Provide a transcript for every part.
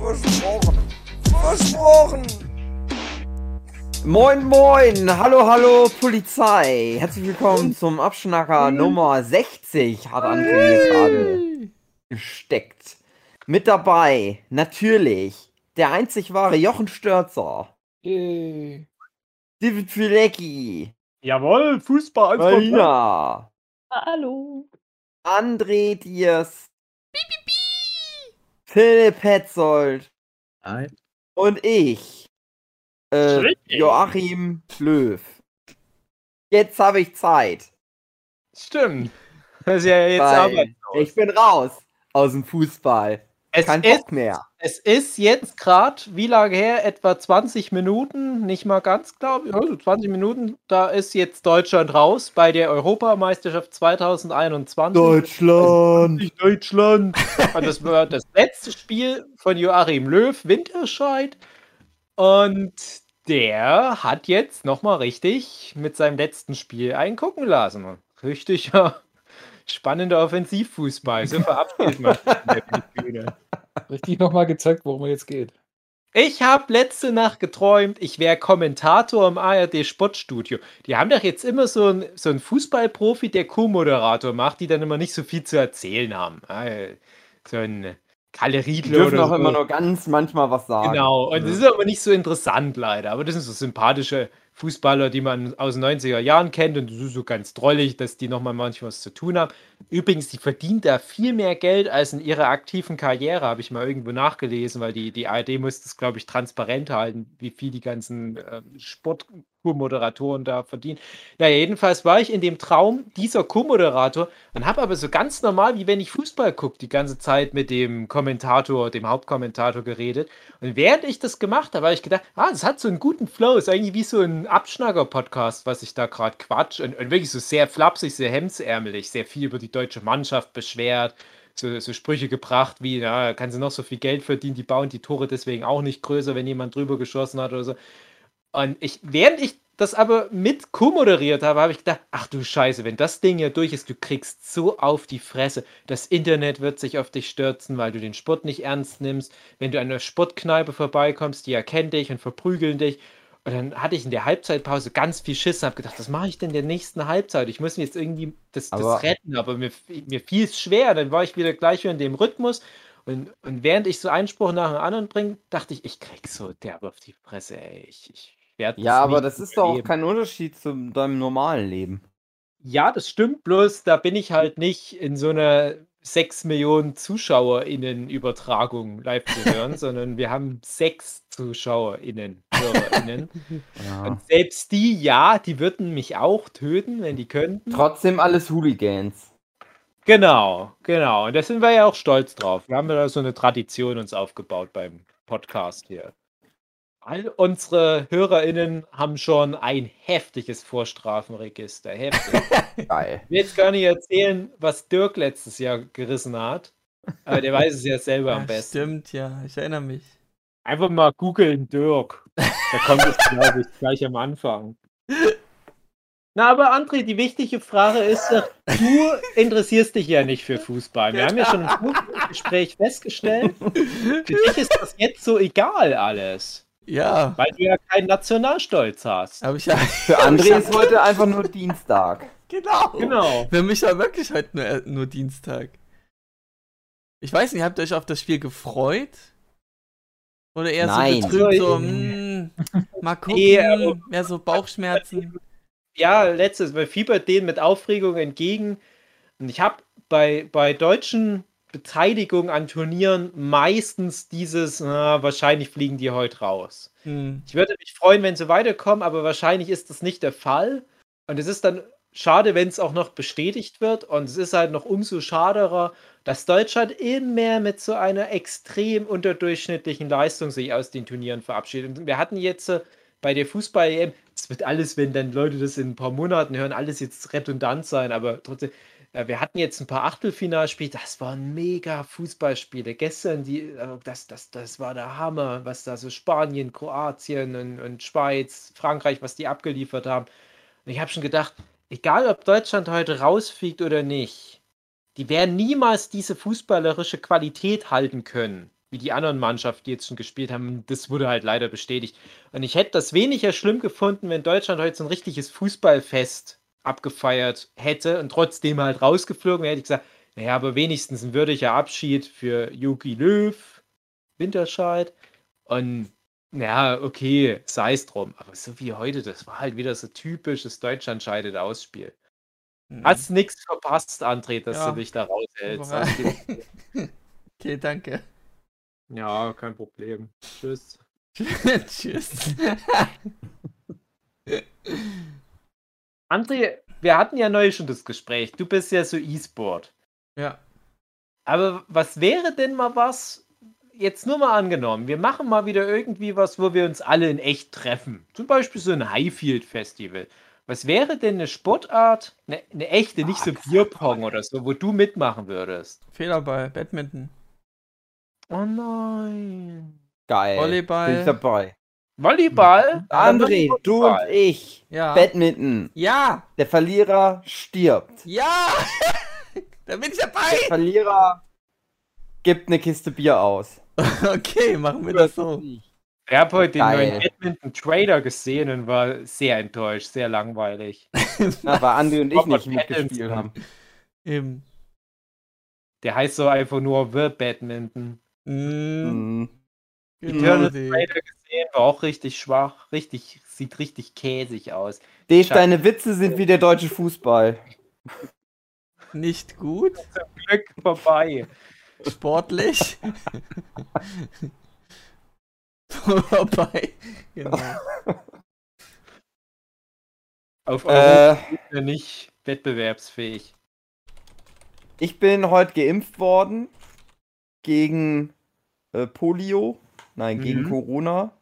Versprochen. Versprochen. Moin, moin, hallo, hallo, Polizei. Herzlich willkommen zum Abschnacker Nummer 60, hat André mir gerade gesteckt. Mit dabei, natürlich, der einzig wahre Jochen Störzer. Yay. David Filecki. Jawohl, Fußball. Marina. Hallo. André Diers. Philipp Petzold. Hi. Und ich. Äh. Joachim Löw. Jetzt habe ich Zeit. Stimmt. Das ist ja jetzt weil Arbeit. ich bin raus aus dem Fußball. Es Kein ist, Bock mehr. es ist jetzt gerade, wie lange her? Etwa 20 Minuten, nicht mal ganz, glaube ich. Also 20 Minuten. Da ist jetzt Deutschland raus bei der Europameisterschaft 2021. Deutschland. Nicht Deutschland. Und das war das letzte Spiel von Joachim Löw, Winterscheid. Und der hat jetzt nochmal richtig mit seinem letzten Spiel eingucken lassen. Richtig ja, spannender Offensivfußball. So verabschiedet man. Richtig nochmal gezeigt, worum es jetzt geht. Ich habe letzte Nacht geträumt, ich wäre Kommentator im ARD Sportstudio. Die haben doch jetzt immer so einen so einen Fußballprofi, der Co-Moderator macht, die dann immer nicht so viel zu erzählen haben. Ah, So ein Kalle Die Riedler dürfen oder auch so. immer nur ganz manchmal was sagen. Genau, und das ist aber nicht so interessant leider. Aber das sind so sympathische Fußballer, die man aus den 90er Jahren kennt und das ist so ganz drollig, dass die nochmal manchmal was zu tun haben. Übrigens, die verdient da viel mehr Geld als in ihrer aktiven Karriere, habe ich mal irgendwo nachgelesen, weil die, die ARD muss das, glaube ich, transparent halten, wie viel die ganzen äh, Sport-Co-Moderatoren da verdienen. Naja, jedenfalls war ich in dem Traum dieser Co-Moderator und habe aber so ganz normal, wie wenn ich Fußball gucke, die ganze Zeit mit dem Kommentator, dem Hauptkommentator geredet. Und während ich das gemacht habe, habe ich gedacht, ah, das hat so einen guten Flow, ist eigentlich wie so ein Abschnacker-Podcast, was ich da gerade quatsch. Und, und wirklich so sehr flapsig, sehr hemdsärmelig, sehr viel über die deutsche Mannschaft beschwert. So, so Sprüche gebracht wie, ja, kann sie noch so viel Geld verdienen, die bauen die Tore deswegen auch nicht größer, wenn jemand drüber geschossen hat oder so. Und ich, während ich das aber mit co-moderiert habe, habe ich gedacht, ach du Scheiße, wenn das Ding hier durch ist, du kriegst so auf die Fresse. Das Internet wird sich auf dich stürzen, weil du den Sport nicht ernst nimmst. Wenn du an einer Sportkneipe vorbeikommst, die erkennen dich und verprügeln dich. Und dann hatte ich in der Halbzeitpause ganz viel Schiss und habe gedacht, was mache ich denn in der nächsten Halbzeit? Ich muss mir jetzt irgendwie das, das Aber- retten, aber mir, mir fiel es schwer. Dann war ich wieder gleich wieder in dem Rhythmus. Und, und während ich so Einspruch nach dem anderen bringe, dachte ich, ich krieg so derbe auf die Fresse, ey. Ich, ich werde Ja, aber das ist doch auch kein Unterschied zu deinem normalen Leben. Ja, das stimmt, bloß da bin ich halt nicht in so einer 6 Millionen ZuschauerInnen-Übertragung live zu hören, sondern wir haben sechs ZuschauerInnen, HörerInnen. Ja. Und selbst die, ja, die würden mich auch töten, wenn die könnten. Trotzdem alles Hooligans. Genau, genau. Und da sind wir ja auch stolz drauf. Wir haben ja da so eine Tradition uns aufgebaut beim Podcast hier. All unsere HörerInnen haben schon ein heftiges Vorstrafenregister. Heftig. Geil. Ich will jetzt gar nicht erzählen, was Dirk letztes Jahr gerissen hat. Aber der weiß es ja selber am Ja, besten. Stimmt, ja, ich erinnere mich. Einfach mal googeln, Dirk. Da kommt es, glaube ich, gleich am Anfang. Na, aber André, die wichtige Frage ist doch, du interessierst dich ja nicht für Fußball. Wir haben ja schon im Gespräch festgestellt, für dich ist das jetzt so egal alles. Ja, Weil du ja keinen Nationalstolz hast. habe ich ja. Für André ist heute einfach nur Dienstag. Genau. Genau. Für mich war wirklich heute nur, äh, nur Dienstag. Ich weiß nicht, habt ihr euch auf das Spiel gefreut? Oder eher Nein. so betrübt, so, Also, mm, mal gucken, Nee, aber- mehr so Bauchschmerzen. ja, letztes, man fiebert denen mit Aufregung entgegen. Und ich habe bei, bei deutschen Beteiligungen an Turnieren meistens dieses, na, wahrscheinlich fliegen die heute raus. Hm. Ich würde mich freuen, wenn sie weiterkommen, aber wahrscheinlich ist das nicht der Fall. Und es ist dann schade, wenn es auch noch bestätigt wird. Und es ist halt noch umso schaderer, dass Deutschland immer mehr mit so einer extrem unterdurchschnittlichen Leistung sich aus den Turnieren verabschiedet. Und wir hatten jetzt äh, bei der Fußball-EM, es wird alles, wenn dann Leute das in ein paar Monaten hören, alles jetzt redundant sein, aber trotzdem, äh, wir hatten jetzt ein paar Achtelfinalspiele, das waren mega Fußballspiele. Gestern, die, äh, das, das, das war der Hammer, was da so Spanien, Kroatien und, und Schweiz, Frankreich, was die abgeliefert haben. Und ich habe schon gedacht, egal ob Deutschland heute rausfliegt oder nicht, die werden niemals diese fußballerische Qualität halten können, wie die anderen Mannschaften, die jetzt schon gespielt haben. Das wurde halt leider bestätigt. Und ich hätte das weniger schlimm gefunden, wenn Deutschland heute so ein richtiges Fußballfest abgefeiert hätte und trotzdem halt rausgeflogen wäre. Hätte ich gesagt, naja, aber wenigstens ein würdiger Abschied für Jogi Löw, Winterscheid. Und ja, okay, sei es drum. Aber so wie heute, das war halt wieder so typisches Deutschland scheidet Ausspiel. Mhm. Hast nichts verpasst, André, dass Ja. du dich da raushältst. Okay, danke. ja, kein Problem. Tschüss. Tschüss. André, wir hatten ja neulich schon das Gespräch. Du bist ja so E-Sport. ja. Aber was wäre denn mal was, jetzt nur mal angenommen, wir machen mal wieder irgendwie was, wo wir uns alle in echt treffen. Zum Beispiel so ein Highfield-Festival. Was wäre denn eine Sportart, eine, eine echte, nicht so Bierpong oder so, wo du mitmachen würdest? Fehlerball, Badminton, Oh nein. Geil. Volleyball. Bin ich dabei. Volleyball? André, du und Volleyball. ich. Ja. Badminton. Ja! Der Verlierer stirbt. Ja! da bin ich Der dabei! Verlierer gibt eine Kiste Bier aus. Okay, machen wir das so. Ich habe heute den Geil. neuen Badminton-Trailer gesehen und war sehr enttäuscht, sehr langweilig. Na, weil André und ich nicht mitgespielt haben. Eben. Der heißt so einfach nur The Badminton. Mm, Mhm. genau Eternal die. War auch richtig schwach, richtig, sieht richtig käsig aus. Dave, Scheiße. deine Witze sind wie der deutsche Fußball. Nicht gut, Glück vorbei. sportlich. Vorbei. Genau. Auf Europa Äh, ist er nicht wettbewerbsfähig. ich bin heute geimpft worden gegen äh, Polio. Nein, gegen Mhm. Corona.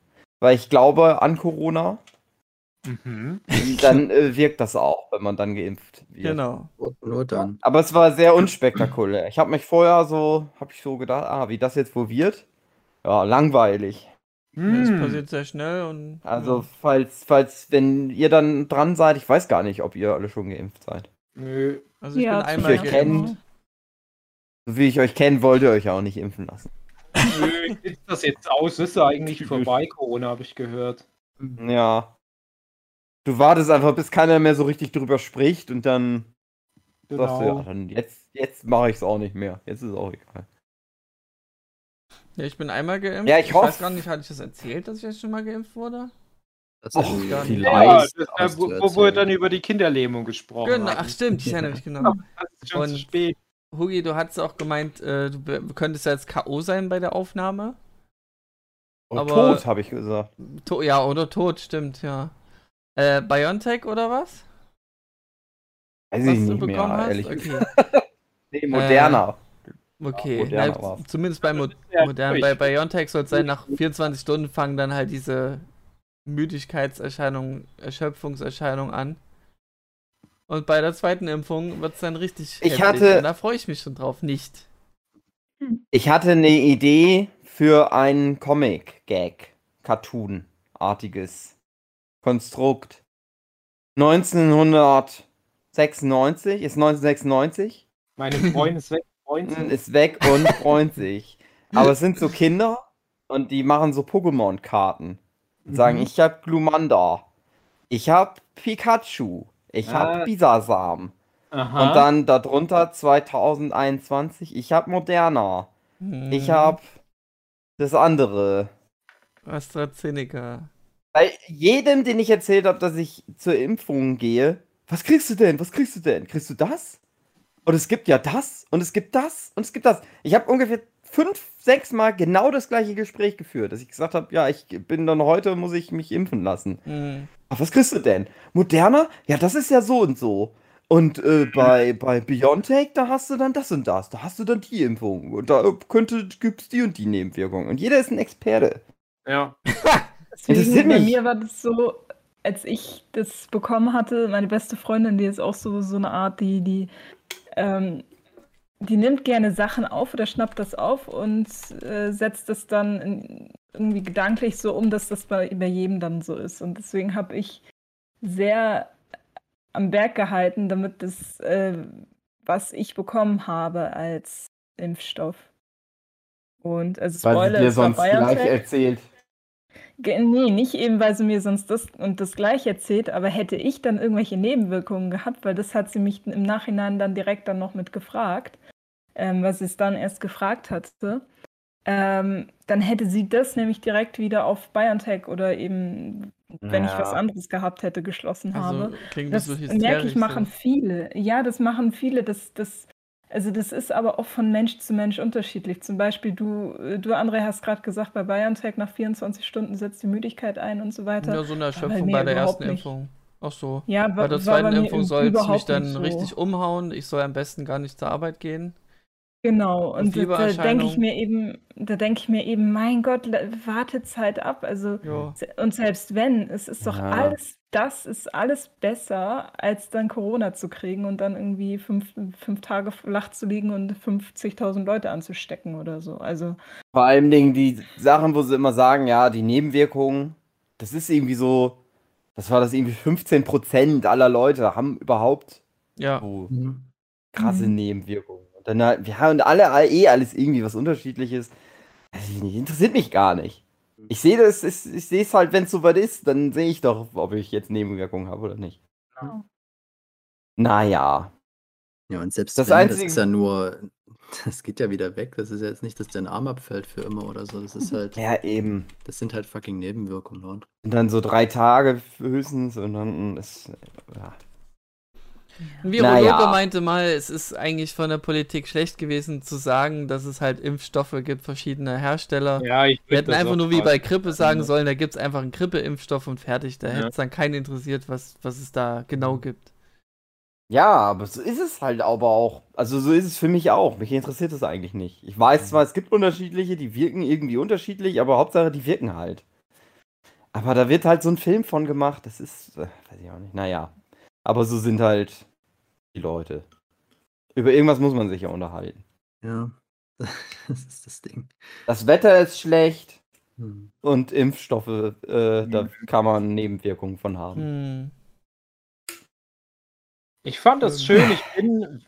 Weil ich glaube an Corona. Mhm. Dann äh, wirkt das auch, wenn man dann geimpft wird. Genau. Nur dann. Aber es war sehr unspektakulär. Ich habe mich vorher so, habe ich so gedacht, ah, wie das jetzt wohl wird. Ja, langweilig. Das Hm. passiert sehr schnell und. Also, falls, falls, wenn ihr dann dran seid, ich weiß gar nicht, ob ihr alle schon geimpft seid. Nö. Also ich Ja, bin einmal euch kennt. geimpft. So wie ich euch kenne, wollt ihr euch auch nicht impfen lassen. Nö, sieht das jetzt aus? Ist ja eigentlich vorbei, Corona, habe ich gehört. Ja. Du wartest einfach, bis keiner mehr so richtig drüber spricht und dann sagst du, ja, Genau. dann jetzt, jetzt mache ich es auch nicht mehr. Jetzt ist es auch egal. Ja, ich bin einmal geimpft. Ja, ich Ich hoffe- weiß gar nicht, hatte ich das erzählt, dass ich jetzt schon mal geimpft wurde? Das Och, hätte ich gar nicht. vielleicht. Ja, das, äh, wo, zu wo wir dann über die Kinderlähmung gesprochen Genau, haben. ach stimmt, ich erinnere mich genau. Das ist schon zu Und- spät. Hugi, du hattest auch gemeint, äh, du könntest ja jetzt K.O. sein bei der Aufnahme. Und Aber- tot, habe ich gesagt. To ja, oder tot, stimmt, ja. Äh, Biontech oder was? Weiß was ich du nicht bekommen mehr, hast? ehrlich Okay. Nee, moderner. okay. Moderna Na, war's. zumindest bei Mo Ja, modern. Bei Biontech soll es sein, nach 24 Stunden fangen dann halt diese Müdigkeitserscheinungen, Erschöpfungserscheinungen an. Und bei der zweiten Impfung wird es dann richtig Ich heftig. hatte- Und da freue ich mich schon drauf. Nicht. Ich hatte eine Idee für ein Comic-Gag, Cartoon-artiges Konstrukt. 1996, ist 1996, Meine Freundin ist weg. Freundin. ist weg und freut sich. Aber es sind so Kinder und die machen so Pokémon-Karten. Und sagen, Mhm. ich hab Glumanda, ich hab Pikachu, ich Ah. hab Bisasam. Aha. Und dann darunter 2021, ich hab Moderna. Ich Mhm. hab das andere. AstraZeneca. Bei jedem, den ich erzählt habe, dass ich zur Impfung gehe, was kriegst du denn? Was kriegst du denn? Kriegst du das? Und es gibt ja das und es gibt das und es gibt das. Ich habe ungefähr fünf, sechs Mal genau das gleiche Gespräch geführt, dass ich gesagt habe, ja, ich bin dann heute, muss ich mich impfen lassen. Hm. Ach, was kriegst du denn? Moderna? Ja, das ist ja so und so. Und äh, bei, bei BioNTech, da hast du dann das und das. Da hast du dann die Impfung. Und da könnte, gibt's die und die Nebenwirkungen. Und jeder ist ein Experte. Ja. Deswegen, bei mir war das so, als ich das bekommen hatte, meine beste Freundin, die ist auch so, so eine Art, die, die, ähm, die nimmt gerne Sachen auf oder schnappt das auf und äh, setzt das dann in, irgendwie gedanklich so um, dass das bei, bei jedem dann so ist. Und deswegen habe ich sehr am Berg gehalten, damit das, äh, was ich bekommen habe als Impfstoff. Und also Weil sie Spoiler, dir sonst gleich erzählt. Nee, nicht eben, weil sie mir sonst das und das gleich erzählt, aber hätte ich dann irgendwelche Nebenwirkungen gehabt, weil das hat sie mich im Nachhinein dann direkt dann noch mit gefragt, ähm, was sie es dann erst gefragt hatte, ähm, dann hätte sie das nämlich direkt wieder auf BioNTech oder eben, wenn ich was anderes gehabt hätte, geschlossen habe. Also klingt das, Das so merke ich, machen so. viele. Ja, das machen viele. Das, das, also das ist aber auch von Mensch zu Mensch unterschiedlich. Zum Beispiel, du, äh, du André, hast gerade gesagt, bei BioNTech nach 24 Stunden setzt die Müdigkeit ein und so weiter. Ja, so eine Erschöpfung bei der ersten nicht. Impfung. Ach so. Ja, Bei der zweiten Impfung im- soll es mich dann so. richtig umhauen. Ich soll am besten gar nicht zur Arbeit gehen. Genau, und da, da denke ich mir eben, da denke ich mir eben, mein Gott, le- Wartezeit ab. Also, se- und selbst wenn, es ist doch Ja. alles, das ist alles besser, als dann Corona zu kriegen und dann irgendwie fünf, fünf Tage flach zu liegen und 50.000 Leute anzustecken oder so. Also, Vor allem Dingen die Sachen, wo sie immer sagen, ja, die Nebenwirkungen, das ist irgendwie so, das war das irgendwie 15% aller Leute haben überhaupt Ja. so Mhm. krasse Mhm. Nebenwirkungen. Und dann halt, wir haben alle all- eh alles irgendwie was unterschiedliches. Nicht, interessiert mich gar nicht. Ich sehe das, ich, ich sehe es halt, wenn es soweit ist, dann sehe ich doch, ob ich jetzt Nebenwirkungen habe oder nicht. Ja. Naja. Ja, und selbst Das wenn, Einzige- das ist ja nur, das geht ja wieder weg. Das ist ja jetzt nicht, dass dein Arm abfällt für immer oder so. Das ist halt, Ja, eben. das sind halt fucking Nebenwirkungen. Und Und dann so drei Tage höchstens und dann ist. Ja. Ein Virologe Naja. meinte mal, es ist eigentlich von der Politik schlecht gewesen zu sagen, dass es halt Impfstoffe gibt, verschiedener Hersteller. Ja, ich Wir hätten einfach nur wie bei Grippe sagen Ja. sollen, da gibt es einfach einen Grippeimpfstoff und fertig. Da Ja. hätte es dann keinen interessiert, was, was es da genau gibt. Ja, aber so ist es halt aber auch. Also so ist es für mich auch. Mich interessiert es eigentlich nicht. Ich weiß zwar, es gibt unterschiedliche, die wirken irgendwie unterschiedlich, aber Hauptsache, die wirken halt. Aber da wird halt so ein Film von gemacht. Das ist, äh, weiß ich auch nicht. Naja. Aber so sind halt die Leute. Über irgendwas muss man sich ja unterhalten. ja, das ist das Ding. Das Wetter ist schlecht Hm. und Impfstoffe, äh, da kann man Nebenwirkungen von haben. Hm. Ich fand das schön. Ich bin,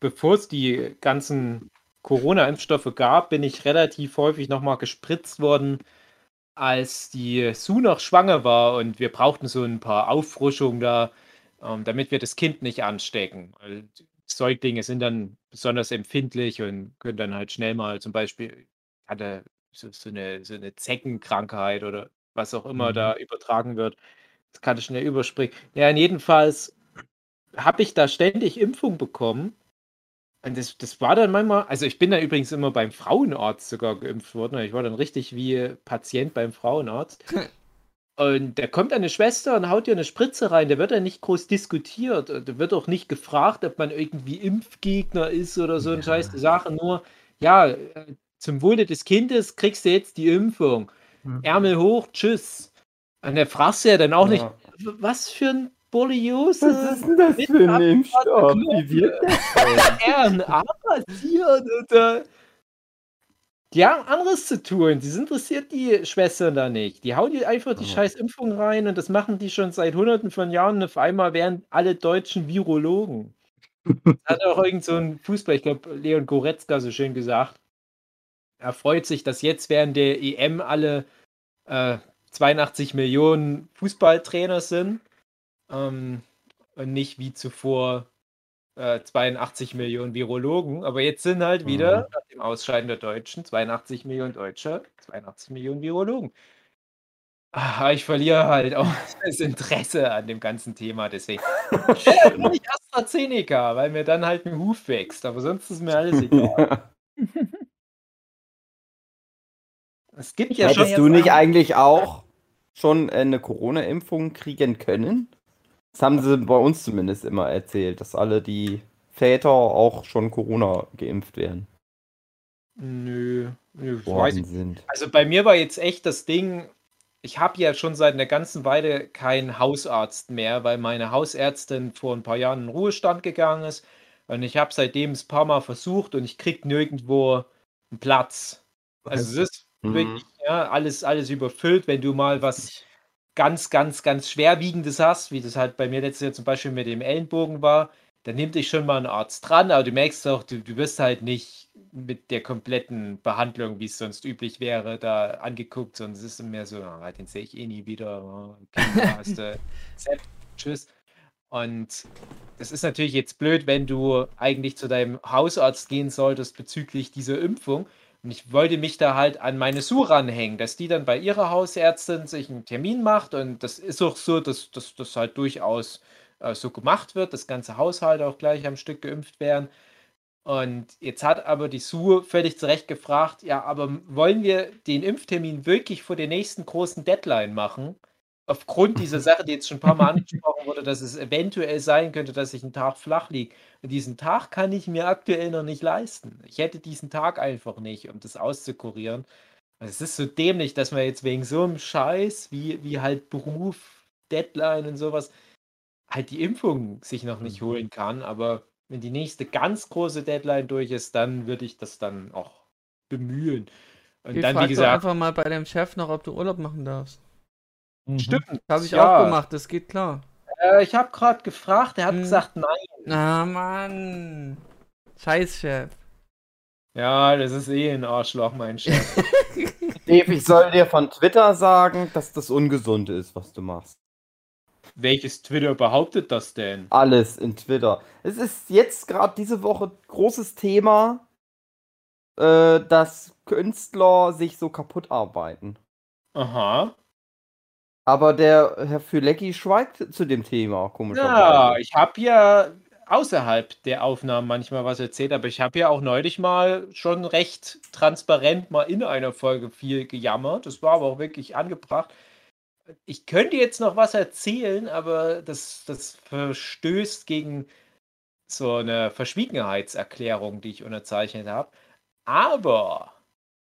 bevor es die ganzen Corona-Impfstoffe gab, bin ich relativ häufig nochmal gespritzt worden, als die Sue noch schwanger war und wir brauchten so ein paar Auffrischungen da, ähm, damit wir das Kind nicht anstecken. Weil Säuglinge sind dann besonders empfindlich und können dann halt schnell mal zum Beispiel, hatte so, so, eine, so eine Zeckenkrankheit oder was auch immer Mhm. da übertragen wird. Das kann schnell überspringen. Ja, jedenfalls habe ich da ständig Impfung bekommen. Und das, das war dann manchmal, also ich bin da übrigens immer beim Frauenarzt sogar geimpft worden. Ich war dann richtig wie Patient beim Frauenarzt. Und da kommt eine Schwester und haut dir eine Spritze rein. Da wird ja nicht groß diskutiert. Da wird auch nicht gefragt, ob man irgendwie Impfgegner ist oder so eine Ja. scheiß Sache. Nur, ja, äh, zum Wohle des Kindes kriegst du jetzt die Impfung. Hm. Ärmel hoch, tschüss. Und da fragst du ja dann auch nicht, Ja. "W- was für ein Borreliose. Was ist denn das für ein Impfstoff? Wie wird RNA passiert oder. Die haben anderes zu tun. Das interessiert die Schwestern da nicht. Die hauen die einfach die Ja. scheiß Impfung rein und das machen die schon seit hunderten von Jahren. Und auf einmal werden alle Deutschen Virologen. Das hat auch irgend so ein Fußball, ich glaube, Leon Goretzka so schön gesagt. Er freut sich, dass jetzt während der EM alle äh, 82 Millionen Fußballtrainer sind. Ähm, und nicht wie zuvor äh, 82 Millionen Virologen. Aber jetzt sind halt wieder, nach dem Ausscheiden der Deutschen, 82 Millionen Deutsche, 82 Millionen Virologen. Ah, ich verliere halt auch das Interesse an dem ganzen Thema, deswegen. Ja, nur nicht AstraZeneca, weil mir dann halt ein Huf wächst, aber sonst ist mir alles egal. Es gibt ja Hättest schon. Hättest du nicht eigentlich auch schon äh, eine Corona-Impfung kriegen können? Das haben sie bei uns zumindest immer erzählt, dass alle die Väter auch schon Corona geimpft werden. Nö, nö ich weiß nicht. sind. Also bei mir war jetzt echt das Ding, ich habe ja schon seit einer ganzen Weile keinen Hausarzt mehr, weil meine Hausärztin vor ein paar Jahren in Ruhestand gegangen ist. Und ich habe seitdem es ein paar Mal versucht und ich krieg nirgendwo einen Platz. Also es ist Mhm. wirklich ja, alles, alles überfüllt, wenn du mal was ganz, ganz, ganz Schwerwiegendes hast, wie das halt bei mir letztes Jahr zum Beispiel mit dem Ellenbogen war, dann nimmt dich schon mal ein Arzt dran, aber du merkst auch, du, du wirst halt nicht mit der kompletten Behandlung, wie es sonst üblich wäre, da angeguckt, sondern es ist mehr so, ah, den sehe ich eh nie wieder. ah, Okay, tschüss. Und das ist natürlich jetzt blöd, wenn du eigentlich zu deinem Hausarzt gehen solltest bezüglich dieser Impfung. Und ich wollte mich da halt an meine Sue ranhängen, dass die dann bei ihrer Hausärztin sich einen Termin macht. Und das ist auch so, dass das halt durchaus äh, so gemacht wird, dass ganze Haushalte auch gleich am Stück geimpft werden. Und jetzt hat aber die Sue völlig zu Recht gefragt, ja, aber wollen wir den Impftermin wirklich vor der nächsten großen Deadline machen? Aufgrund dieser Sache, die jetzt schon ein paar Mal angesprochen wurde, dass es eventuell sein könnte, dass ich einen Tag flach liege. Und diesen Tag kann ich mir aktuell noch nicht leisten. Ich hätte diesen Tag einfach nicht, um das auszukurieren. Also es ist so dämlich, dass man jetzt wegen so einem Scheiß wie, wie halt Beruf, Deadline und sowas halt die Impfung sich noch nicht holen kann. Aber wenn die nächste ganz große Deadline durch ist, dann würde ich das dann auch bemühen. Und Ich dann, wie gesagt, einfach mal bei deinem Chef noch, ob du Urlaub machen darfst. Stimmt. Habe ich ja. auch gemacht, das geht klar. Äh, ich habe gerade gefragt, er hat Hm. gesagt nein. Na Mann. Scheiß Chef. Ja, das ist eh ein Arschloch, mein Chef. Dave, ich soll dir von Twitter sagen, dass das ungesund ist, was du machst. Welches Twitter behauptet das denn? Alles in Twitter. Es ist jetzt gerade diese Woche großes Thema, äh, dass Künstler sich so kaputt arbeiten. Aha. Aber der Herr Fülecki schweigt zu dem Thema, Ja, komischerweise. ich habe ja außerhalb der Aufnahmen manchmal was erzählt, aber ich habe ja auch neulich mal schon recht transparent mal in einer Folge viel gejammert. Das war aber auch wirklich angebracht. Ich könnte jetzt noch was erzählen, aber das, das verstößt gegen so eine Verschwiegenheitserklärung, die ich unterzeichnet habe. Aber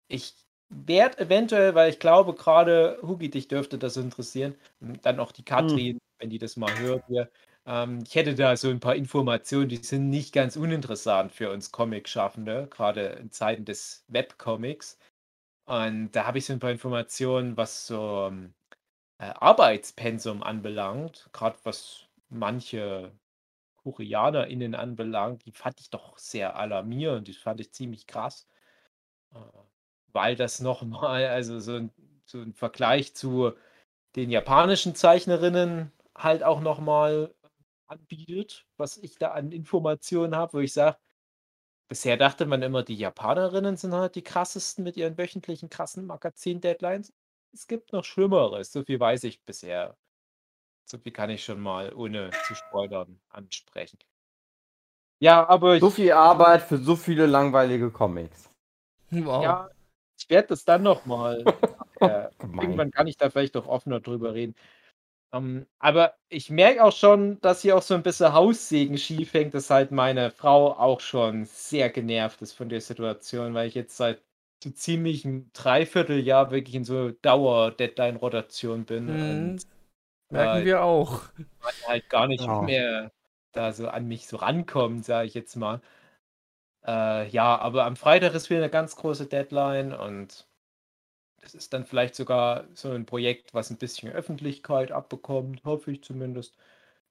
ich werde eventuell, weil ich glaube, gerade Hugi, dich dürfte das interessieren, und dann auch die Katrin, wenn die das mal hört hier. Ähm, ich hätte da so ein paar Informationen, die sind nicht ganz uninteressant für uns Comic-Schaffende, gerade in Zeiten des Webcomics. Und da habe ich so ein paar Informationen, was so ähm, äh, Arbeitspensum anbelangt, gerade was manche KoreanerInnen anbelangt, die fand ich doch sehr alarmierend, die fand ich ziemlich krass. Weil das nochmal, also so ein, so ein Vergleich zu den japanischen Zeichnerinnen halt auch nochmal anbietet, was ich da an Informationen habe, wo ich sage, bisher dachte man immer, die Japanerinnen sind halt die krassesten mit ihren wöchentlichen krassen Magazin-Deadlines. Es gibt noch Schlimmeres, so viel weiß ich bisher. So viel kann ich schon mal, ohne zu spoilern, ansprechen. Ja, aber ich, So viel Arbeit für so viele langweilige Comics. Wow. ja, werde das dann nochmal. äh, irgendwann kann ich da vielleicht auch offener drüber reden. Ähm, aber ich merke auch schon, dass hier auch so ein bisschen Haussegen schief hängt, dass halt meine Frau auch schon sehr genervt ist von der Situation, weil ich jetzt seit so ziemlich ein Dreivierteljahr wirklich in so Dauer-Deadline-Rotation bin Mhm. und Merken äh, wir auch. man halt gar nicht Ja. mehr da so an mich so rankommt, sage ich jetzt mal. Äh, ja, aber am Freitag ist wieder eine ganz große Deadline und das ist dann vielleicht sogar so ein Projekt, was ein bisschen Öffentlichkeit abbekommt, hoffe ich zumindest.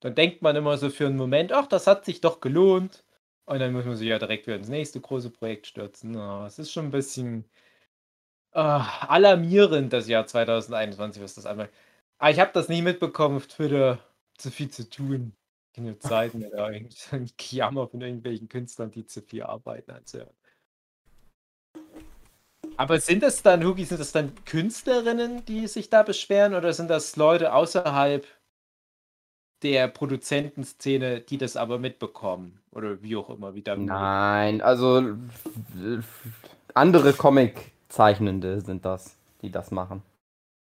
Dann denkt man immer so für einen Moment, ach, das hat sich doch gelohnt. Und dann muss man sich ja direkt wieder ins nächste große Projekt stürzen. Ja, es ist schon ein bisschen äh, alarmierend, das Jahr 2021, was das anbelangt. Aber ich habe das nie mitbekommen auf Twitter. Zu viel zu tun. Keine Zeit mehr, da irgendwie so ein Jammer von irgendwelchen Künstlern, die zu viel arbeiten anzuhören. Aber sind das dann, Hugi, sind das dann Künstlerinnen, die sich da beschweren oder sind das Leute außerhalb der Produzentenszene, die das aber mitbekommen? Oder wie auch immer, wie dann. Nein, also andere Comic-Zeichnende sind das. die das machen.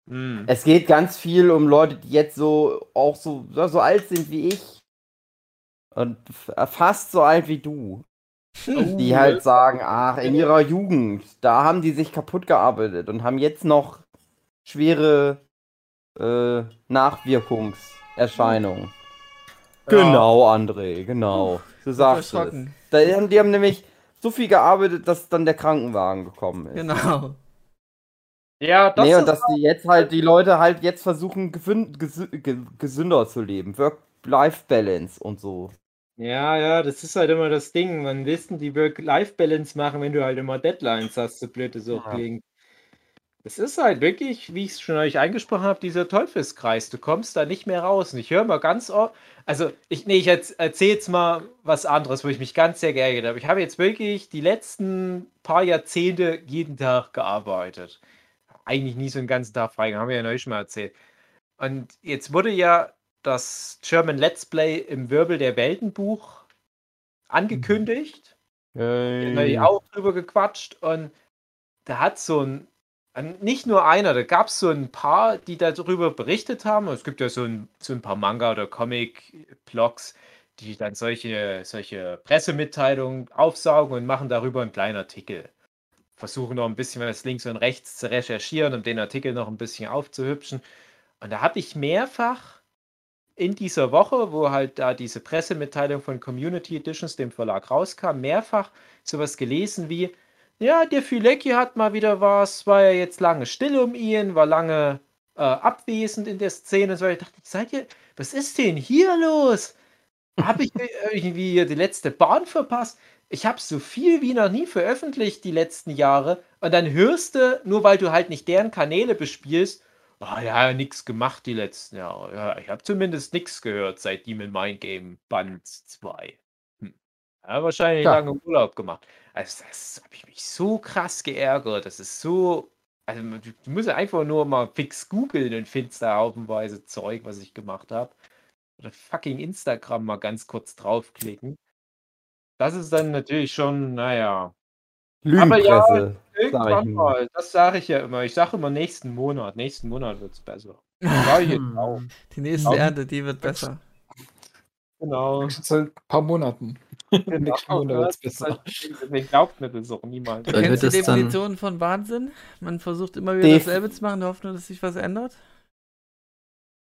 Hm. Es geht ganz viel um Leute, die jetzt so auch so so alt sind wie ich. Und f- fast so alt wie du. Die halt sagen, ach, in ihrer Jugend, da haben die sich kaputt gearbeitet und haben jetzt noch schwere äh, Nachwirkungserscheinungen. Genau, André, genau. Du sagst es. Da haben, die haben nämlich so viel gearbeitet, dass dann der Krankenwagen gekommen ist. Genau. Ja, das nee, ist und dass die jetzt halt, die Leute halt jetzt versuchen, gesünder zu leben. Work-Life-Balance und so. Ja, ja, das ist halt immer das Ding. Man willst die Work-Life-Balance machen, wenn du halt immer Deadlines hast, so blöd es auch Ja. klingt. Es ist halt wirklich, wie ich es schon euch angesprochen habe, dieser Teufelskreis. Du kommst da nicht mehr raus. Und ich höre mal ganz oft, also ich, nee, ich erzähle jetzt mal was anderes, wo ich mich ganz sehr geärgert habe. Ich habe jetzt wirklich die letzten paar Jahrzehnte jeden Tag gearbeitet. Eigentlich nie so einen ganzen Tag frei, haben wir ja neulich schon mal erzählt. Und jetzt wurde ja das German Let's Play im Wirbel der Weltenbuch angekündigt. Da habe ich auch drüber gequatscht und da hat so ein, nicht nur einer, da gab es so ein paar, die darüber berichtet haben. Es gibt ja so ein, so ein paar Manga- oder Comic-Blogs, die dann solche, solche Pressemitteilungen aufsaugen und machen darüber einen kleinen Artikel. Versuchen noch ein bisschen was links und rechts zu recherchieren, um den Artikel noch ein bisschen aufzuhübschen. Und da habe ich mehrfach in dieser Woche, wo halt da diese Pressemitteilung von Community Editions, dem Verlag, rauskam, mehrfach sowas gelesen wie, ja, der Fülecki hat mal wieder was, war ja jetzt lange still um ihn, war lange äh, abwesend in der Szene. und So, ich dachte, seid ihr, was ist denn hier los? Habe ich irgendwie die letzte Bahn verpasst? Ich habe so viel wie noch nie veröffentlicht die letzten Jahre und dann hörst du, nur weil du halt nicht deren Kanäle bespielst, Ah ja, nichts gemacht die letzten Jahre. Ja, ich habe zumindest nichts gehört seit Demon Mind Game Band 2. Hm. Ja, wahrscheinlich Ja. lange Urlaub gemacht. Also das habe ich mich so krass geärgert. Das ist so. Also du, musst einfach nur mal fix googeln und findest da haufenweise Zeug, was ich gemacht habe. Oder fucking Instagram mal ganz kurz draufklicken. Das ist dann natürlich schon, naja. Aber ja, Lügenpresse. Irgendwann ich mal, das sage ich ja immer. Ich sage immer nächsten Monat. Nächsten Monat wird es besser. Ich jetzt auch. Die nächste Augen- Ernte, die wird besser. Genau. Seit ein paar Monaten. Nächsten Monat wird's besser. Deswegen glaubt mir das auch niemand. Du Dann kennst die Definition von Wahnsinn? Man versucht immer wieder Def- dasselbe zu machen, in der Hoffnung, dass sich was ändert?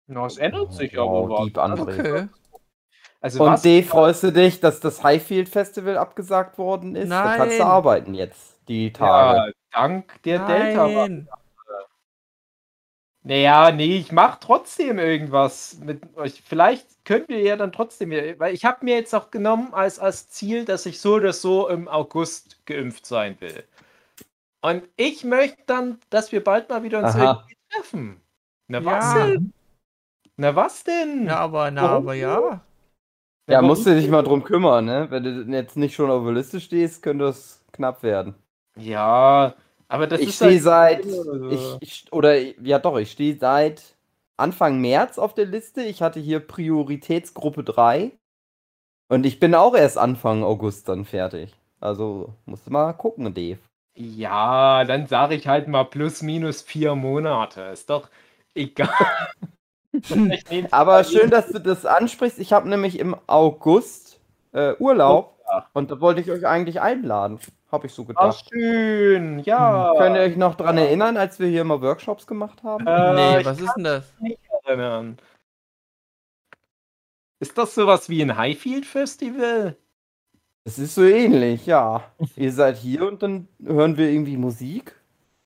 Na, es ändert sich Wow, aber was. Okay. Also Und was? D, freust du dich, dass das Highfield Festival abgesagt worden ist? Da kannst du Nein. arbeiten jetzt, die Tage. Ja, dank der Delta. Nein. Naja, nee, ich mach trotzdem irgendwas mit euch. Vielleicht könnt ihr ja dann trotzdem, weil ich habe mir jetzt auch genommen als, als Ziel, dass ich so oder so im August geimpft sein will. Und ich möchte dann, dass wir bald mal wieder uns Aha. irgendwie treffen. Na was Ja. denn? Na was denn? Ja, aber, na, Warum aber ja. Ja, musst du dich mal drum kümmern, ne? Wenn du jetzt nicht schon auf der Liste stehst, könnte es knapp werden. Ja, aber das ich ist stehe halt seit, so. ich, ich, oder, ja doch, ich stehe seit Anfang März auf der Liste. Ich hatte hier Prioritätsgruppe 3. Und ich bin auch erst Anfang August dann fertig. Also, musst du mal gucken, Dave. Ja, dann sage ich halt mal plus minus vier Monate. Ist doch egal. Aber schön, dass du das ansprichst. Ich habe nämlich im August äh, Urlaub. ja. Und da wollte ich euch eigentlich einladen. Habe ich so Ach, gedacht. schön, ja. Könnt ihr euch noch dran erinnern, als wir hier mal Workshops gemacht haben? Äh, nee, was ist denn das? nicht erinnern. Ist das sowas wie ein Highfield Festival? Es ist so ähnlich, ja. Ihr seid hier und dann hören wir irgendwie Musik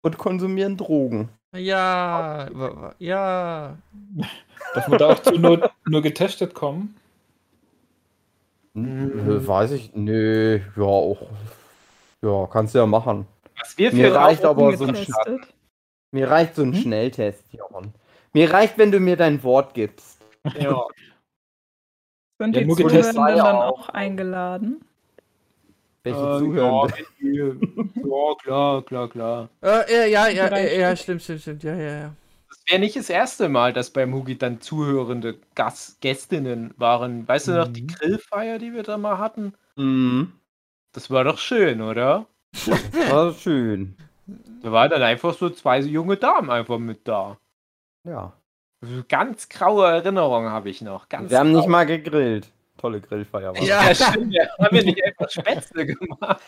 und konsumieren Drogen. Ja, ja. Darf man da auch zu nur, nur getestet kommen? Nö, weiß ich. Nö, ja, auch. Ja, kannst du ja machen. Was wir Mir für reicht Rauchen aber so ein Getestet. Mir reicht so ein Hm? Schnelltest, Jochen. Mir reicht, wenn du mir dein Wort gibst. Ja. Sind Ja, die Zuhörenden dann auch eingeladen? Welche Äh, zuhören? ja, ja, klar, klar, klar. Äh, ja, ja, ja, ja, stimmt, stimmt, stimmt. Ja, ja, ja. Das wäre nicht das erste Mal, dass beim Hugi dann zuhörende Gast Gästinnen waren. Weißt du noch, die Mhm. Grillfeier, die wir da mal hatten? Mhm. Das war doch schön, oder? War schön. Da waren dann einfach so zwei junge Damen einfach mit da. Ja. So Ganz graue Erinnerungen habe ich noch. Ganz Wir haben nicht mal gegrillt. Tolle Grillfeier war. Ja. Ja, stimmt. Wir haben ja nicht einfach Spätzle gemacht.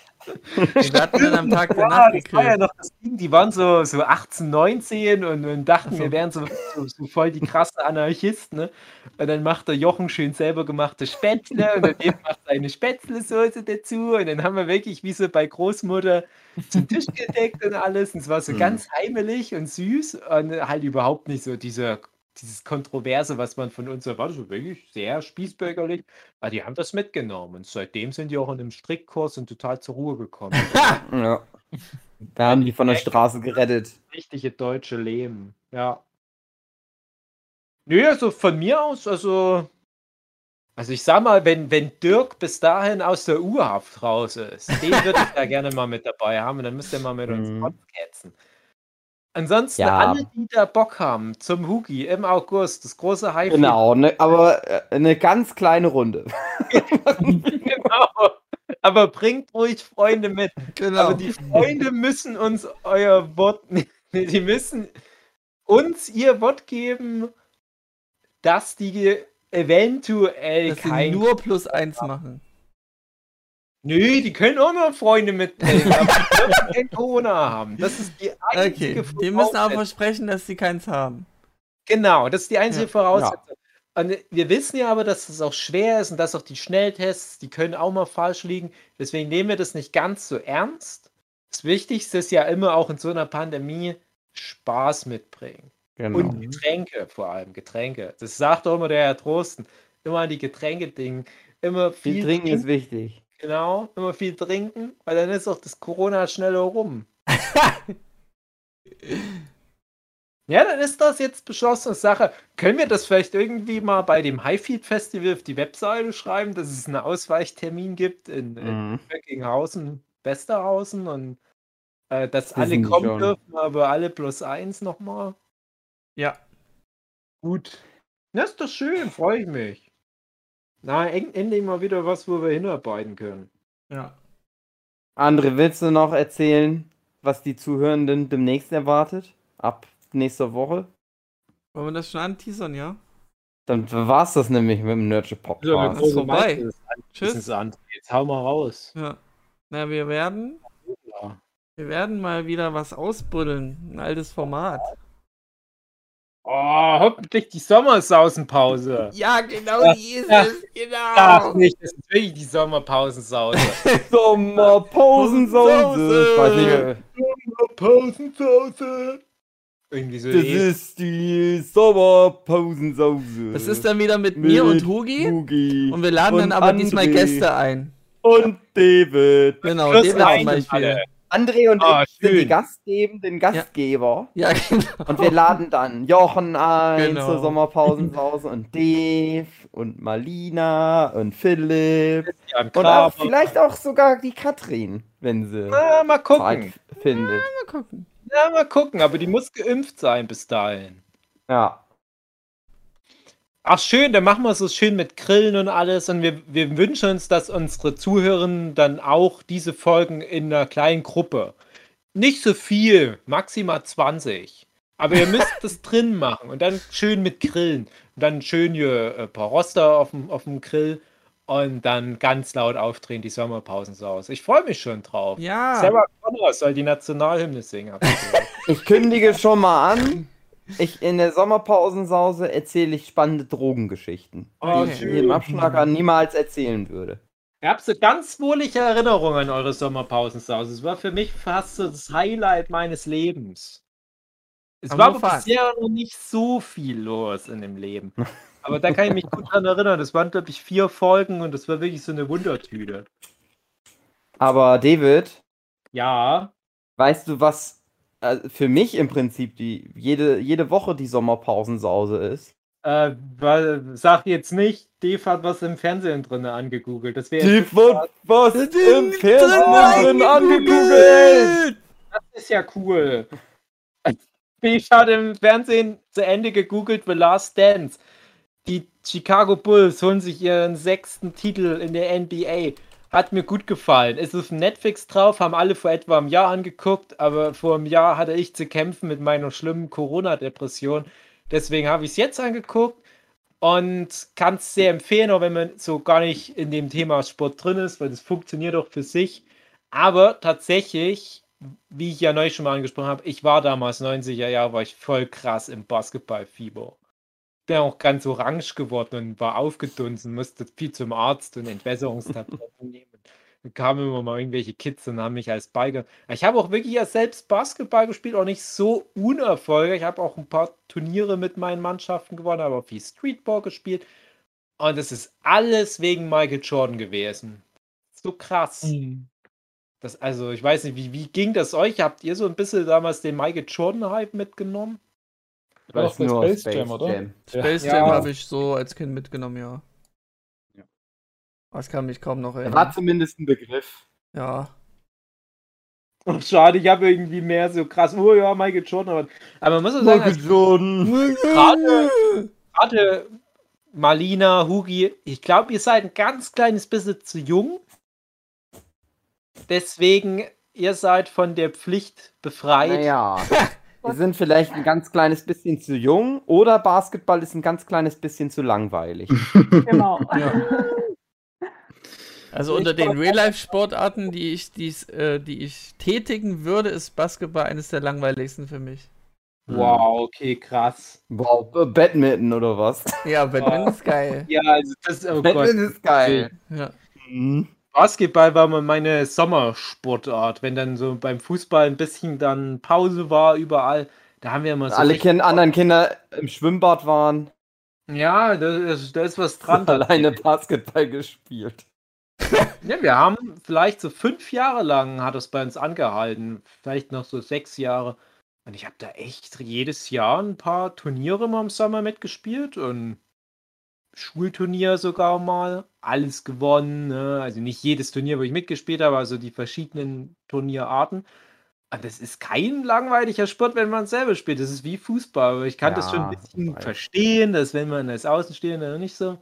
Wir hatten dann am Tag Ja, danach das war ja gegrillt. noch das Ding. Die waren so, so 18, 19 und, und dachten, Ach so. wir wären so, so, so voll die krasse Anarchisten. Ne? Und dann macht der Jochen schön selber gemachte Spätzle und daneben macht er eine Spätzlesoße dazu. Und dann haben wir wirklich wie so bei Großmutter zum Tisch gedeckt und alles. Und es war so Mhm. ganz heimelig und süß und halt überhaupt nicht so diese, dieses Kontroverse, was man von uns erwartet. So wirklich sehr spießbürgerlich. Aber die haben das mitgenommen. Und seitdem sind die auch in einem Strickkurs und total zur Ruhe gekommen. Ja. Wir haben die von der Straße gerettet. richtige deutsche Leben. Ja. Nö, also von mir aus, also. Also ich sag mal, wenn, wenn Dirk bis dahin aus der U-Haft raus ist, den würde ich da gerne mal mit dabei haben und dann müsst ihr mal mit uns Mhm. podcasten. Ansonsten Ja. alle, die da Bock haben zum Hugi im August, das große High Genau, ne, aber äh, eine ganz kleine Runde. genau. Aber bringt ruhig Freunde mit. Genau. Aber die Freunde müssen uns euer Wort, nee, die müssen uns ihr Wort geben, dass die eventuell Dass sie kein. nur plus eins machen. Nö, die können auch noch Freunde mitbringen, aber die dürfen kein Corona haben. Das ist die einzige Okay, die müssen auch Voraussetzung. versprechen, dass sie keins haben. Genau, das ist die einzige Ja. Voraussetzung. Und wir wissen ja aber, dass es auch schwer ist und dass auch die Schnelltests, die können auch mal falsch liegen. Deswegen nehmen wir das nicht ganz so ernst. Das Wichtigste ist ja immer auch in so einer Pandemie Spaß mitbringen. Genau. Und Getränke vor allem, Getränke. Das sagt doch immer der Herr Trosten. Immer an die Getränke-Ding. Immer viel, Viel trinken ist wichtig. Genau, immer viel trinken, weil dann ist auch das Corona schneller rum. ja, dann ist das jetzt beschlossene Sache. Können wir das vielleicht irgendwie mal bei dem Highfield Festival auf die Webseite schreiben, dass es einen Ausweichtermin gibt in, in Mhm. Böckinghausen, Westerhausen und äh, dass Das alle kommen schon. dürfen, aber alle plus eins nochmal? Ja. Gut. Das ist doch schön, freue ich mich. Na, en- endlich mal wieder was, wo wir hinarbeiten können. Ja. André, willst du noch erzählen, was die Zuhörenden demnächst erwartet? Ab nächster Woche? Wollen wir das schon anteasern, ja? Dann war's das nämlich mit dem Nerdship Ja, Podcast. große vorbei. Tschüss. Jetzt hau mal raus. Ja. Na, wir werden, Ja. wir werden mal wieder was ausbrüdeln. Ein altes Format. Oh, hoffentlich die Sommersausenpause. Ja, genau die ist Ja. es. Ach Genau. nicht, das ist wirklich die Sommerpausensause. Sommerpausensause. Äh, Pausensause. Irgendwie so. das eh. ist die Sommerpausensause. Das ist dann wieder mit mir und Mit Hugi. Hugi Und wir laden dann und aber diesmal André. Gäste ein. und David. Genau, Plus den zum Beispiel. alle. André und Ah, ich sind die. Gastgebenden Gastgeber. Ja, genau. Und wir laden dann Jochen ein Genau. zur Sommerpausensause und Dave und Marlina und Philipp. Und auch vielleicht auch sogar die Katrin, wenn sie Na, mal Zeit gucken. findet. Mal gucken. Ja, mal gucken, aber die muss geimpft sein bis dahin. Ja. Ach schön, dann machen wir es so schön mit Grillen und alles und wir, wir wünschen uns, dass unsere Zuhörerinnen dann auch diese Folgen in einer kleinen Gruppe. Nicht so viel, maximal 20. Aber ihr müsst das drin machen und dann schön mit Grillen. Und dann schön hier ein paar Roster auf dem, auf dem Grill und dann ganz laut aufdrehen, die Sommerpausensaus. Ich freue mich schon drauf. Ja. Sarah Connor soll die Nationalhymne singen. Ich kündige schon mal an. Ich, in der Sommerpausensause erzähle ich spannende Drogengeschichten, Oh, die ich hier im Abschnacker niemals erzählen würde. Ich habe so ganz wohlige Erinnerungen an eure Sommerpausensaus. Es war für mich fast so das Highlight meines Lebens. Es Aber war nur aber fast. bisher noch nicht so viel los in dem Leben. Aber da kann ich mich gut dran erinnern. Das waren, glaube ich, vier Folgen und das war wirklich so eine Wundertüte. Aber David, Ja. weißt du, was für mich im Prinzip die jede, jede Woche die Sommerpausensause ist? Äh, weil, sag jetzt nicht, Dave hat was im Fernsehen drin angegoogelt. Das wäre Die wird was im Fernsehen drin angegoogelt! Das ist ja cool. Ich habe im Fernsehen zu Ende gegoogelt The Last Dance. Die Chicago Bulls holen sich ihren sechsten Titel in der NBA. Hat mir gut gefallen. Ist auf Netflix drauf, haben alle vor etwa einem Jahr angeguckt, aber vor einem Jahr hatte ich zu kämpfen mit meiner schlimmen Corona-Depression. Deswegen habe ich es jetzt angeguckt und kann es sehr empfehlen, auch wenn man so gar nicht in dem Thema Sport drin ist, weil das funktioniert auch für sich. Aber tatsächlich, wie ich ja neu schon mal angesprochen habe, ich war damals 90er Jahre, war ich voll krass im Basketballfieber. Bin auch ganz orange geworden und war aufgedunsen, musste viel zum Arzt und Entwässerungstabletten nehmen. Dann kamen immer mal irgendwelche Kids und haben mich als Biker. Ich habe auch wirklich ja selbst Basketball gespielt, auch nicht so unerfolgreich. Ich habe auch ein paar Turniere mit meinen Mannschaften gewonnen, aber auch viel Streetball gespielt. Und das ist alles wegen Michael Jordan gewesen. So krass. Mhm. Das, also, ich weiß nicht, wie, wie ging das euch? Habt ihr so ein bisschen damals den Michael Jordan-Hype mitgenommen? Ich weiß nur nur Space Jam, oder? Jam. Space Ja. Jam habe ich so als Kind mitgenommen, ja. Ja. Aber ich kann mich kaum noch Er war erinnern. zumindest ein Begriff. Ja. Oh, schade, ich habe irgendwie mehr so krass, oh ja, Michael Jordan. Aber, aber man muss auch sagen, als Jordan. gerade, gerade Marlina, Hugi, ich glaube, ihr seid ein ganz kleines bisschen zu jung. Deswegen, ihr seid von der Pflicht befreit. Naja. Wir sind vielleicht ein ganz kleines bisschen zu jung oder Basketball ist ein ganz kleines bisschen zu langweilig. Genau. Also unter den Real-Life-Sportarten, die ich, die's, äh, die ich tätigen würde, ist Basketball eines der langweiligsten für mich. Wow, okay, krass. Wow, äh, Badminton oder was? Ja, Badminton ist geil. Ja, also das, oh Gott. Badminton ist geil. Ja. Mhm. Basketball war mal meine Sommersportart. Wenn dann so beim Fußball ein bisschen dann Pause war überall, da haben wir immer so. Alle kind, anderen Kinder im Schwimmbad waren, Ja, da ist, da ist was dran. alleine Basketball gespielt. Ja, wir haben vielleicht so fünf Jahre lang hat es bei uns angehalten. Vielleicht noch so sechs Jahre. Und ich habe da echt jedes Jahr ein paar Turniere mal im Sommer mitgespielt und Schulturnier sogar mal. Alles gewonnen. Ne? Also nicht jedes Turnier, wo ich mitgespielt habe, also die verschiedenen Turnierarten. Und das ist kein langweiliger Sport, wenn man selber spielt. Das ist wie Fußball. Aber ich kann das schon ein Ja, bisschen verstehen, dass wenn man als Außenstehender nicht so.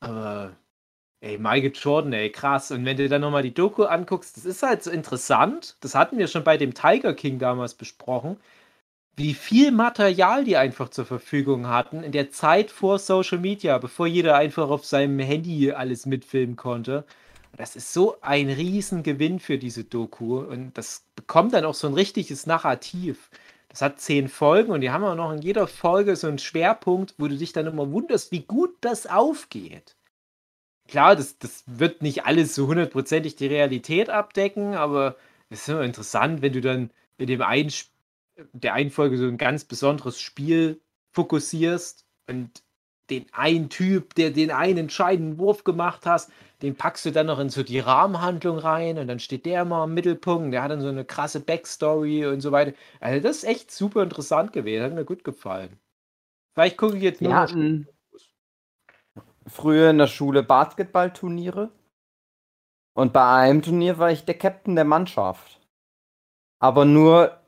Aber Ey, Michael Jordan, ey, krass. Und wenn du dann nochmal die Doku anguckst, das ist halt so interessant. Das hatten wir schon bei dem Tiger King damals besprochen, wie viel Material die einfach zur Verfügung hatten in der Zeit vor Social Media, bevor jeder einfach auf seinem Handy alles mitfilmen konnte. Das ist so ein Riesengewinn für diese Doku. Und das bekommt dann auch so ein richtiges Narrativ. Das hat zehn Folgen und die haben auch noch in jeder Folge so einen Schwerpunkt, wo du dich dann immer wunderst, wie gut das aufgeht klar, das, das wird nicht alles so hundertprozentig die Realität abdecken, aber es ist immer interessant, wenn du dann in dem einen, Sp- der einen Folge so ein ganz besonderes Spiel fokussierst und den einen Typ, der den einen entscheidenden Wurf gemacht hast, den packst du dann noch in so die Rahmenhandlung rein und dann steht der mal im Mittelpunkt, der hat dann so eine krasse Backstory und so weiter. Also das ist echt super interessant gewesen, hat mir gut gefallen. Vielleicht gucke ich jetzt Wir hatten früher in der Schule Basketballturniere. Und bei einem Turnier war ich der Captain der Mannschaft. Aber nur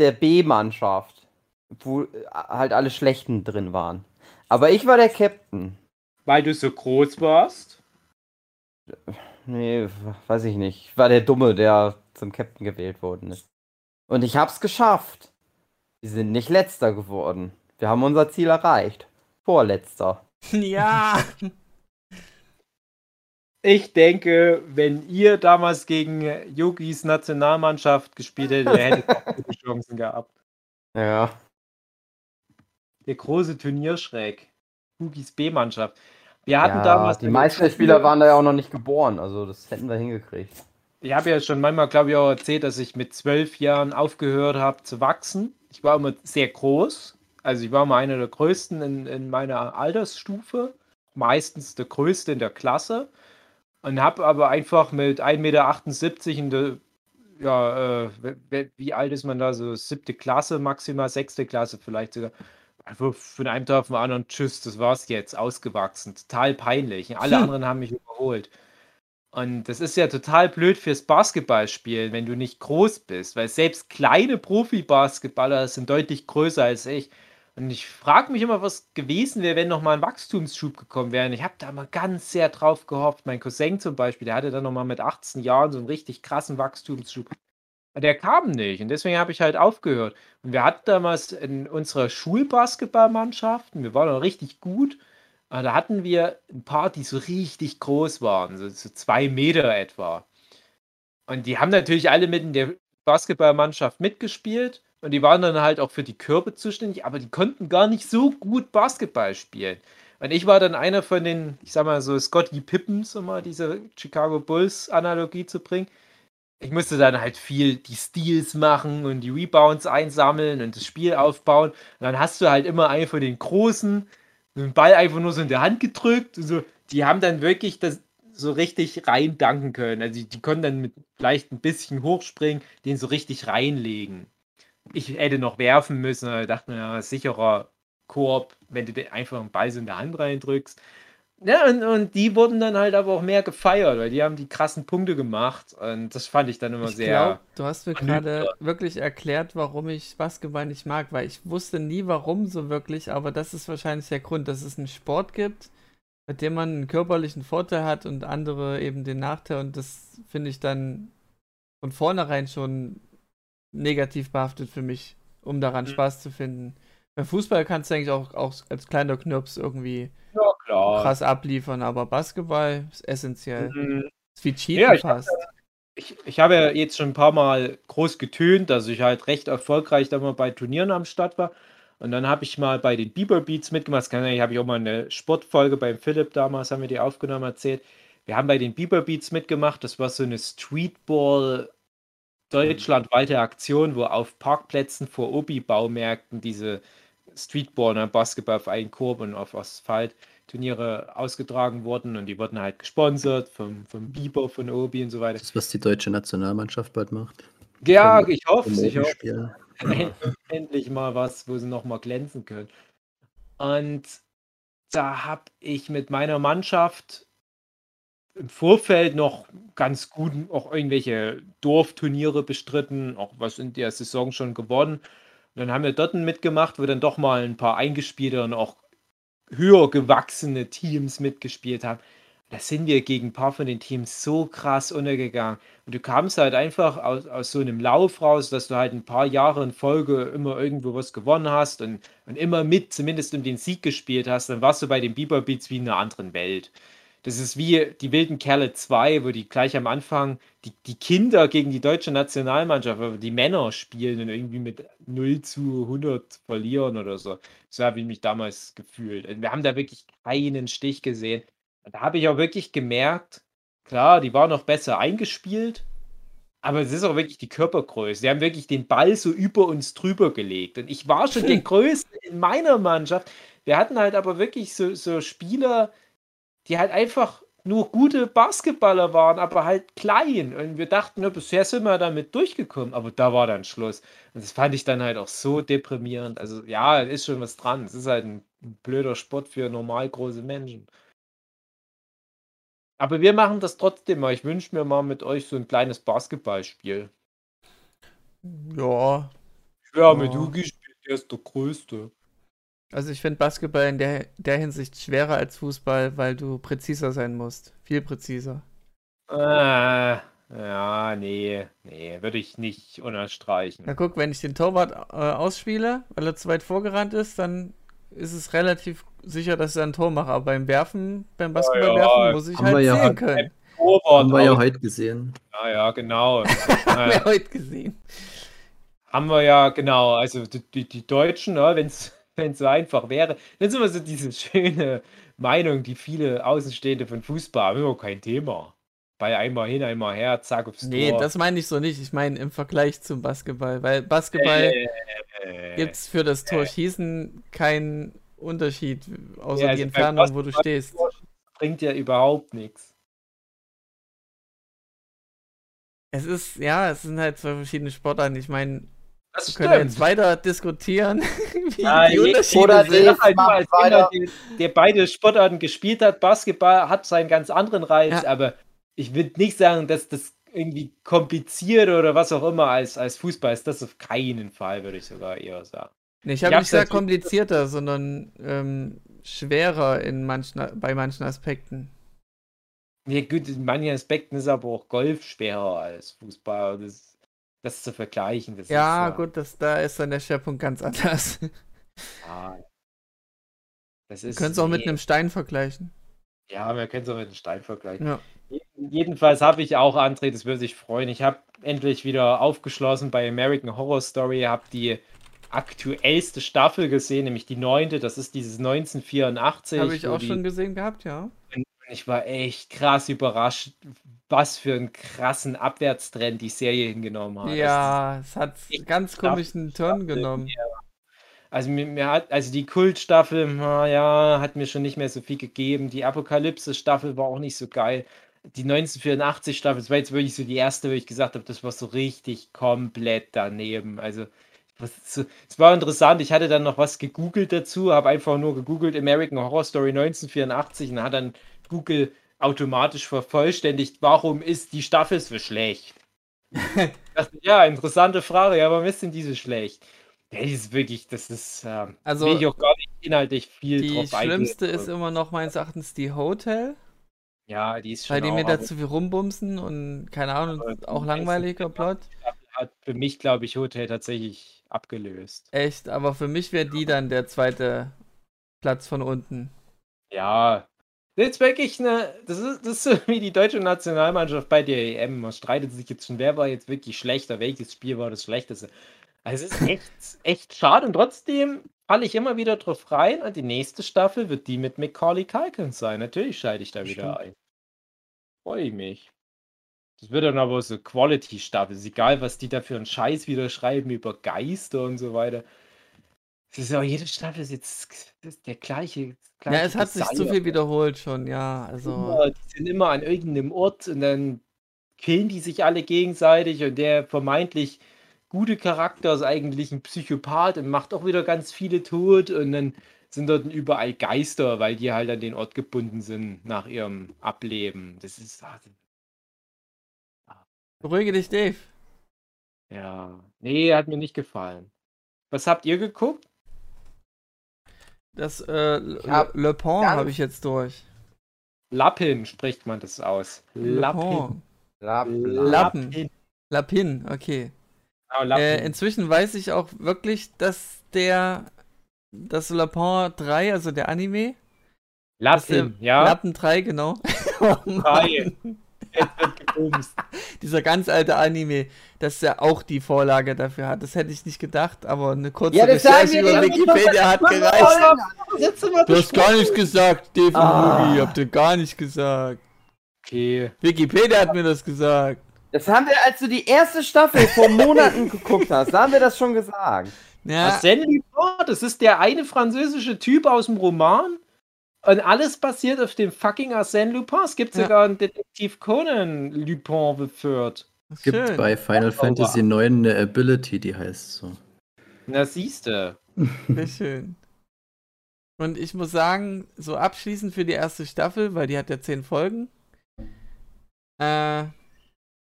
der B-Mannschaft, wo äh, halt alle Schlechten drin waren. Aber ich war der Captain. weil du so groß warst. Nee, weiß ich nicht. Ich war der Dumme, der zum Captain gewählt worden ist. Und ich hab's geschafft. Wir sind nicht letzter geworden. Wir haben unser Ziel erreicht. Vorletzter. Ja. Ich denke, wenn ihr damals gegen Yogis Nationalmannschaft gespielt hättet, ihr hättet auch gute Chancen gehabt. Ja. Der große Turnierschreck. Yogis B-Mannschaft. Wir hatten ja, damals. die meisten der Spieler waren da ja auch noch nicht geboren, also das hätten wir hingekriegt. Ich habe ja schon manchmal, glaube ich, auch erzählt, dass ich mit zwölf Jahren aufgehört habe zu wachsen. Ich war immer sehr groß. Also ich war immer einer der größten in, in meiner Altersstufe. Meistens der größte in der Klasse. Und habe aber einfach mit 1,78 Meter in der, ja, äh, wie alt ist man da? So siebte Klasse, maximal sechste Klasse vielleicht sogar. Einfach von einem Tag auf den anderen, tschüss, das war's jetzt, ausgewachsen. Total peinlich. Alle anderen haben mich überholt. Und das ist ja total blöd fürs Basketballspielen, wenn du nicht groß bist, weil selbst kleine Profi-Basketballer sind deutlich größer als ich. Und ich frage mich immer, was gewesen wäre, wenn noch mal ein Wachstumsschub gekommen wäre. Ich habe da mal ganz sehr drauf gehofft. Mein Cousin zum Beispiel, der hatte dann noch mal mit 18 Jahren so einen richtig krassen Wachstumsschub. Aber der kam nicht und deswegen habe ich halt aufgehört. Und wir hatten damals in unserer Schulbasketballmannschaft, wir waren auch richtig gut, aber da hatten wir ein paar, die so richtig groß waren, so, so zwei Meter etwa. Und die haben natürlich alle mit in der Basketballmannschaft mitgespielt und die waren dann halt auch für die Körbe zuständig, aber die konnten gar nicht so gut Basketball spielen. Und ich war dann einer von den, ich sag mal so, Scotty Pippens, um mal diese Chicago Bulls-Analogie zu bringen. Ich musste dann halt viel die Steals machen und die Rebounds einsammeln und das Spiel aufbauen. Und dann hast du halt immer einen von den Großen, den Ball einfach nur so in der Hand gedrückt. Und so. Die haben dann wirklich das so richtig rein danken können. Also die, die konnten dann mit vielleicht ein bisschen hochspringen, den so richtig reinlegen. Ich hätte noch werfen müssen, ich dachte mir, ja, sicherer Koop, wenn du einfach einen Ball so in der Hand reindrückst. Ja, und, und die wurden dann halt aber auch mehr gefeiert, weil die haben die krassen Punkte gemacht. Und das fand ich dann immer Ich sehr. glaube, du hast mir gerade wirklich erklärt, warum ich Basketball nicht mag, weil ich wusste nie warum so wirklich, aber das ist wahrscheinlich der Grund, dass es einen Sport gibt, mit dem man einen körperlichen Vorteil hat und andere eben den Nachteil und das finde ich dann von vornherein schon negativ behaftet für mich, um daran Mhm. Spaß zu finden. Beim Fußball kannst du eigentlich auch, auch als kleiner Knirps irgendwie ja, krass abliefern, aber Basketball ist essentiell. Mhm. Ist wie Cheaten Ja, ich hab fast. ich, ich habe ja jetzt schon ein paar Mal groß getönt, dass ich halt recht erfolgreich da mal bei Turnieren am Start war. Und dann habe ich mal bei den Bieber Beats mitgemacht. Ich, habe ich auch mal eine Sportfolge beim Philipp damals, haben wir die aufgenommen, erzählt. Wir haben bei den Bieber Beats mitgemacht. Das war so eine Streetball deutschlandweite Aktion, wo auf Parkplätzen vor Obi-Baumärkten diese Streetball, ne, Basketball auf einen Korb und auf Asphalt Turniere ausgetragen wurden und die wurden halt gesponsert vom, vom Bieber, von Obi und so weiter. Das ist, was die deutsche Nationalmannschaft bald macht. Ja, ich hoffe es. Ich hoffe endlich mal was, wo sie noch mal glänzen können. Und da habe ich mit meiner Mannschaft im Vorfeld noch ganz gut auch irgendwelche Dorfturniere bestritten, auch was in der Saison schon gewonnen. Und dann haben wir dort mitgemacht, wo dann doch mal ein paar eingespielte und auch höher gewachsene Teams mitgespielt haben. Da sind wir gegen ein paar von den Teams so krass untergegangen. Und du kamst halt einfach aus, aus so einem Lauf raus, dass du halt ein paar Jahre in Folge immer irgendwo was gewonnen hast und, und immer mit, zumindest um den Sieg gespielt hast. Dann warst du bei den Bieber Beats wie in einer anderen Welt. Das ist wie die wilden Kerle 2, wo die gleich am Anfang die, die Kinder gegen die deutsche Nationalmannschaft, aber die Männer spielen und irgendwie mit 0 zu 100 verlieren oder so. So habe ich mich damals gefühlt. Und wir haben da wirklich keinen Stich gesehen. Da habe ich auch wirklich gemerkt, klar, die waren noch besser eingespielt, aber es ist auch wirklich die Körpergröße. Die haben wirklich den Ball so über uns drüber gelegt. Und ich war schon der Größte in meiner Mannschaft. Wir hatten halt aber wirklich so, so Spieler, die halt einfach nur gute Basketballer waren, aber halt klein. Und wir dachten, ja, bisher sind wir damit durchgekommen, aber da war dann Schluss. Und das fand ich dann halt auch so deprimierend. Also ja, ist schon was dran. Es ist halt ein blöder Sport für normal große Menschen. Aber wir machen das trotzdem mal. Ich wünsche mir mal mit euch so ein kleines Basketballspiel. Ja, Ja, mit Ja. Hugi spielt der ist der Größte. Also ich finde Basketball in der, der Hinsicht schwerer als Fußball, weil du präziser sein musst. Viel präziser. Äh, ja, nee, nee, würde ich nicht unterstreichen. Na guck, wenn ich den Torwart äh, ausspiele, weil er zu weit vorgerannt ist, dann ist es relativ sicher, dass er ein Tor macht. Aber beim Werfen, beim Basketballwerfen ja, muss ich haben halt wir ja sehen können. Torwart Haben wir ja heute gesehen. Ja, ja, genau. Haben wir heute gesehen. haben wir ja, genau. Also die, die, die Deutschen, ne, wenn es so einfach wäre, das ist immer so diese schöne Meinung, die viele Außenstehende von Fußball haben, immer kein Thema. Bei einmal hin, einmal her, zack aufs Nee, Tor. das meine ich so nicht. Ich meine im Vergleich zum Basketball. Weil Basketball äh, gibt es für das Tor schießen keinen Unterschied, außer Ja, die also beim Entfernung, wo du stehst. bringt ja überhaupt nichts. Es ist, ja, es sind halt zwei verschiedene Sportarten. Ich meine, Das wir können jetzt weiter diskutieren, wie Ja, die Unterschiede oder sind. Ich sag halt als weiter. jemand, der, der beide Sportarten gespielt hat, Basketball hat seinen ganz anderen Reiz, Ja. aber ich würde nicht sagen, dass das irgendwie kompliziert oder was auch immer als, als Fußball ist. Das auf keinen Fall, würde ich sogar eher sagen. Nee, ich habe nicht gesagt komplizierter, sondern ähm, schwerer in manchen, bei manchen Aspekten. Ja, gut, in manchen Aspekten ist aber auch Golf schwerer als Fußball. Das, das zu vergleichen, das Ja, ist. gut, das, da ist dann der Schwerpunkt ganz anders. Ja, das Wir ist. können es auch mit nee. einem Stein vergleichen. Ja, wir können es auch mit einem Stein vergleichen. Ja. Jedenfalls habe ich auch, André, das würde sich freuen. Ich habe endlich wieder aufgeschlossen bei American Horror Story, habe die aktuellste Staffel gesehen, nämlich die neunte. Das ist dieses 1984. Habe ich auch die, schon gesehen gehabt, ja. Ich war echt krass überrascht, was für einen krassen Abwärtstrend die Serie hingenommen hat. Ja, es hat ganz komischen Turn genommen. Also mir, mir hat, also die Kultstaffel, na ja, hat mir schon nicht mehr so viel gegeben. Die Apokalypse-Staffel war auch nicht so geil. Die 1984-Staffel, das war jetzt wirklich so die erste, wo ich gesagt habe, das war so richtig komplett daneben. Also es war interessant. Ich hatte dann noch was gegoogelt dazu, habe einfach nur gegoogelt American Horror Story 1984 und hat dann Google automatisch vervollständigt, warum ist die Staffel so schlecht? Dachte, ja, interessante Frage. Ja, warum ist denn diese schlecht? Die ist wirklich, das ist, ähm, Also, will ich auch gar nicht inhaltlich viel Die drauf eingehen. schlimmste ist immer noch meines Erachtens die Hotel, Ja, die ist schon weil die mir auch, da aber zu viel rumbumsen und keine Ahnung, auch die langweiliger Plot. hat für mich, glaube ich, Hotel tatsächlich abgelöst. Echt, aber für mich wäre die dann der zweite Platz von unten. Ja, das ist wirklich eine, das ist, das ist so wie die deutsche Nationalmannschaft bei der EM. Man streitet sich jetzt schon, wer war jetzt wirklich schlechter, welches Spiel war das schlechteste. Also es ist echt, echt schade und trotzdem falle ich immer wieder drauf rein und die nächste Staffel wird die mit Macaulay Culkin sein. Natürlich schalte ich da wieder ein. Freue ich mich. Das wird dann aber so Quality-Staffel. Ist egal, was die da für einen Scheiß wieder schreiben über Geister und so weiter. Es ist ja jede Staffel ist jetzt ist der gleiche. Ja, gleiche es hat sich zu viel wiederholt schon, ja. Also, Immer, die sind immer an irgendeinem Ort und dann killen die sich alle gegenseitig und der vermeintlich gute Charakter ist eigentlich ein Psychopath und macht auch wieder ganz viele tot und dann sind dort überall Geister, weil die halt an den Ort gebunden sind nach ihrem Ableben. Das ist ah, beruhige dich, Dave. ja, nee, hat mir nicht gefallen. Was habt ihr geguckt? Das äh, Le, hab Le Pont ganz- habe ich jetzt durch. Lappin spricht man das aus. Lappin. Lappen. Lapin, okay. Genau, Lappin. Äh, inzwischen weiß ich auch wirklich, dass der das Le Pont 3, also der Anime, dass der Lappin, ja. Lappen 3, genau. oh Drei. Mann. Jetzt gebumst. Dieser ganz alte Anime, dass er auch die Vorlage dafür hat. Das hätte ich nicht gedacht, aber eine kurze Ja, Recherche über Wikipedia hat gereicht. Du hast gar nichts gesagt, Dave Ah. Mugi, habt ihr gar nicht gesagt. Okay. Wikipedia hat mir das gesagt. Das haben wir, als du die erste Staffel vor Monaten geguckt hast, da haben wir das schon gesagt. Ja, das ist der eine französische Typ aus dem Roman. Und alles basiert auf dem fucking Arsène Lupin. Es gibt Ja. sogar einen Detektiv Conan Lupin geführt. Es gibt schön. bei Final Fantasy 9 eine Ability, die heißt so. Na, siehste. Sehr schön. Und ich muss sagen, so abschließend für die erste Staffel, weil die hat ja zehn Folgen. Äh,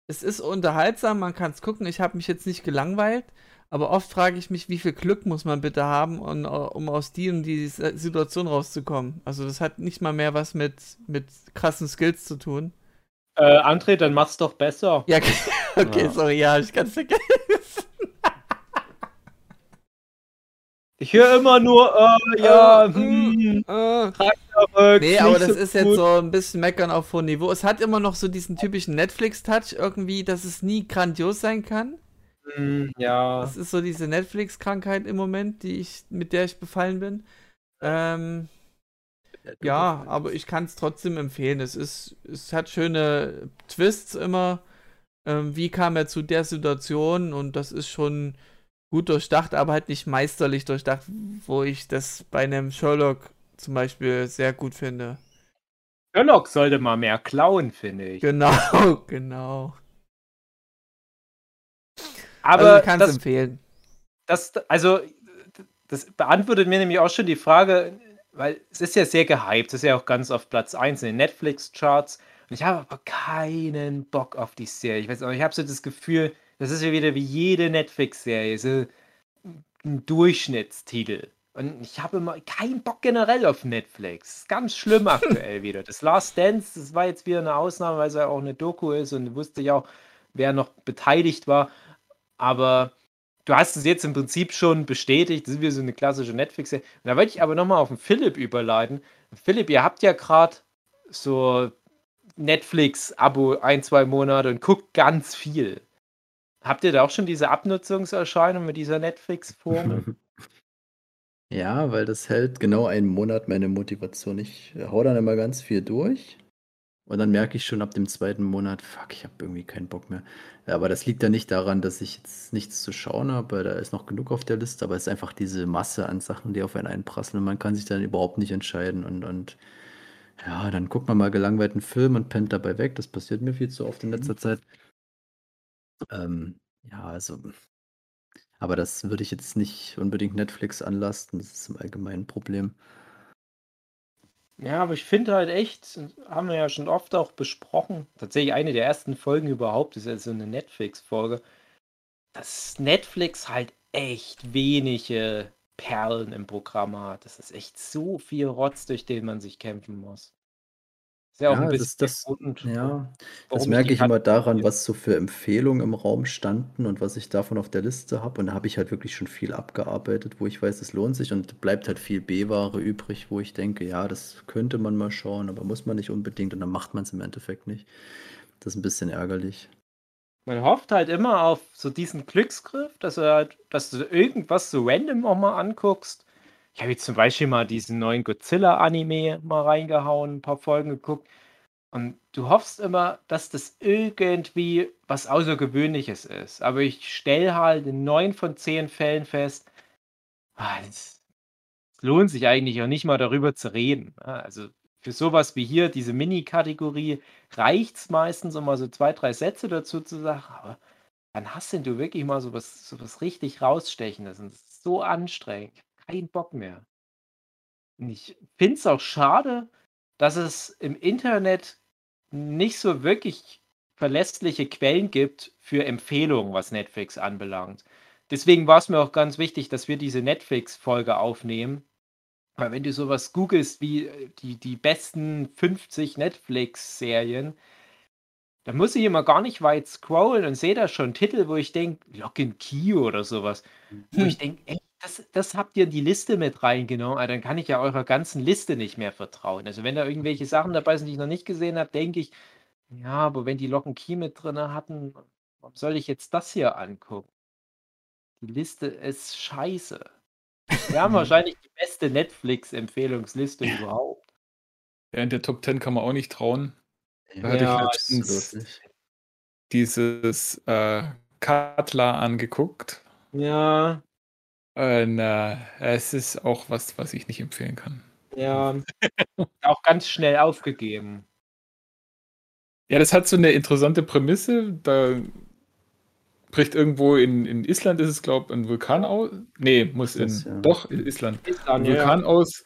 es ist unterhaltsam, man kann es gucken. Ich habe mich jetzt nicht gelangweilt, aber oft frage ich mich, wie viel Glück muss man bitte haben, um, um aus die und die Situation rauszukommen. Also das hat nicht mal mehr was mit, mit krassen Skills zu tun. Äh, André, dann mach's doch besser. Ja, okay, Ja. sorry, ja, ich kann es vergessen. Ich höre immer nur, äh, ja, hm, Äh, verrückt, Nee, aber das so ist jetzt gut. so ein bisschen meckern auf hohem Niveau. Es hat immer noch so diesen typischen Netflix-Touch irgendwie, dass es nie grandios sein kann. Hm, ja. Das ist so diese Netflix-Krankheit im Moment, die ich, mit der ich befallen bin. Ähm, ja, aber ich kann es trotzdem empfehlen. Es ist, es hat schöne Twists immer. Ähm, wie kam er zu der Situation? Und das ist schon gut durchdacht, aber halt nicht meisterlich durchdacht, wo ich das bei einem Sherlock zum Beispiel sehr gut finde. Sherlock sollte mal mehr klauen, finde ich. Genau, genau. Aber also ich kann es das, empfehlen. das, also, das beantwortet mir nämlich auch schon die Frage, weil es ist ja sehr gehypt, es ist ja auch ganz auf Platz 1 in den Netflix-Charts. Und ich habe aber keinen Bock auf die Serie. Ich weiß auch, ich habe so das Gefühl, das ist ja wieder wie jede Netflix-Serie. So ein Durchschnittstitel. Und ich habe immer keinen Bock generell auf Netflix. Ist ganz schlimm aktuell wieder. Das Last Dance, das war jetzt wieder eine Ausnahme, weil es ja auch eine Doku ist und wusste ich auch, wer noch beteiligt war. Aber du hast es jetzt im Prinzip schon bestätigt. Das ist wieder so eine klassische Netflix-Serie. Und da wollte ich aber nochmal auf den Philipp überleiten. Philipp, ihr habt ja gerade so Netflix-Abo ein, zwei Monate und guckt ganz viel. Habt ihr da auch schon diese Abnutzungserscheinung mit dieser Netflix-Formel? Ja, weil das hält genau einen Monat meine Motivation. Ich hau dann immer ganz viel durch und dann merke ich schon ab dem zweiten Monat, fuck, ich habe irgendwie keinen Bock mehr. Aber das liegt ja nicht daran, dass ich jetzt nichts zu schauen habe, weil da ist noch genug auf der Liste, aber es ist einfach diese Masse an Sachen, die auf einen einprasseln und man kann sich dann überhaupt nicht entscheiden und, und ja, dann guckt man mal gelangweilten Film und pennt dabei weg. Das passiert mir viel zu oft in letzter Zeit. Ähm, ja, also, aber das würde ich jetzt nicht unbedingt Netflix anlasten. Das ist im Allgemeinen ein Problem. Ja, aber ich finde halt echt, haben wir ja schon oft auch besprochen, tatsächlich eine der ersten Folgen überhaupt, ist ja so eine Netflix-Folge, dass Netflix halt echt wenige Perlen im Programm hat. Das ist echt so viel Rotz, durch den man sich kämpfen muss. Ist ja auch Ja, ein das bisschen das Grund, ja, das merke ich immer daran, was so für Empfehlungen im Raum standen und was ich davon auf der Liste habe. Und da habe ich halt wirklich schon viel abgearbeitet, wo ich weiß, es lohnt sich und bleibt halt viel B-Ware übrig, wo ich denke, ja, das könnte man mal schauen, aber muss man nicht unbedingt und dann macht man es im Endeffekt nicht. Das ist ein bisschen ärgerlich. Man hofft halt immer auf so diesen Glücksgriff, dass du halt, dass du irgendwas so random auch mal anguckst. Ich habe jetzt zum Beispiel mal diesen neuen Godzilla-Anime mal reingehauen, ein paar Folgen geguckt. Und du hoffst immer, dass das irgendwie was Außergewöhnliches ist. Aber ich stelle halt in neun von zehn Fällen fest, ah, es lohnt sich eigentlich auch nicht mal darüber zu reden. ja. Also für sowas wie hier, diese Mini-Kategorie, reicht es meistens, um mal so zwei, drei Sätze dazu zu sagen. Aber wann hast denn du wirklich mal sowas, sowas richtig rausstechendes? Und das ist so anstrengend. Ich hab Kein Bock mehr. Und ich finde es auch schade, dass es im Internet nicht so wirklich verlässliche Quellen gibt für Empfehlungen, was Netflix anbelangt. Deswegen war es mir auch ganz wichtig, dass wir diese Netflix-Folge aufnehmen. Weil wenn du sowas googelst wie äh, die, die besten 50 Netflix-Serien, dann muss ich immer gar nicht weit scrollen und sehe da schon Titel, wo ich denke, Lock and Key oder sowas. Wo ich denke, ey, das, das habt ihr in die Liste mit reingenommen, ah, dann kann ich ja eurer ganzen Liste nicht mehr vertrauen. Also wenn da irgendwelche Sachen dabei sind, die ich noch nicht gesehen habe, denke ich, ja, aber wenn die Lock and Key mit drin hatten, warum soll ich jetzt das hier angucken? Die Liste ist scheiße. Wir haben wahrscheinlich die beste Netflix-Empfehlungsliste überhaupt. Ja, in der Top 10 kann man auch nicht trauen. Da hatte Ja, ich letztens dieses äh, Cutler angeguckt. Ja, Äh, es ist auch was, was ich nicht empfehlen kann. ja. Auch ganz schnell aufgegeben. Ja, das hat so eine interessante Prämisse. Da bricht irgendwo in, in Island, ist es, glaube ich, ein Vulkan aus. Nee, muss in. Das, ja. Doch, in Island. Ist dann, Ein ja. Vulkan aus.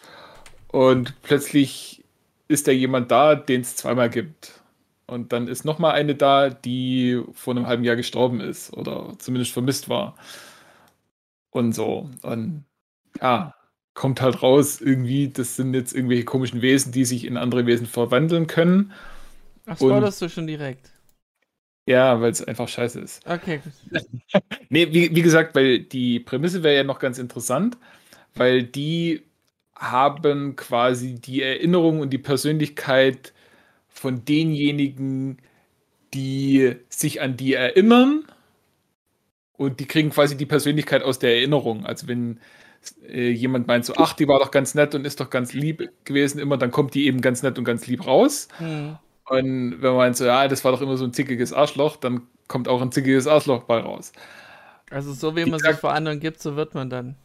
Und plötzlich ist da jemand da, den es zweimal gibt. Und dann ist nochmal eine da, die vor einem halben Jahr gestorben ist oder zumindest vermisst war. Und so. Und ja, kommt halt raus, irgendwie, das sind jetzt irgendwelche komischen Wesen, die sich in andere Wesen verwandeln können. Ach, spoilerst du schon direkt. Ja, weil es einfach scheiße ist. Okay. Nee, wie, wie gesagt, weil die Prämisse wäre ja noch ganz interessant, weil die haben quasi die Erinnerung und die Persönlichkeit von denjenigen, die sich an die erinnern und die kriegen quasi die Persönlichkeit aus der Erinnerung. Also wenn äh, jemand meint so, ach, die war doch ganz nett und ist doch ganz lieb gewesen immer, dann kommt die eben ganz nett und ganz lieb raus. Hm. Und wenn man meint so, ja, das war doch immer so ein zickiges Arschloch, dann kommt auch ein zickiges Arschloch bei raus. Also so wie man sich vor anderen gibt, so wird man dann.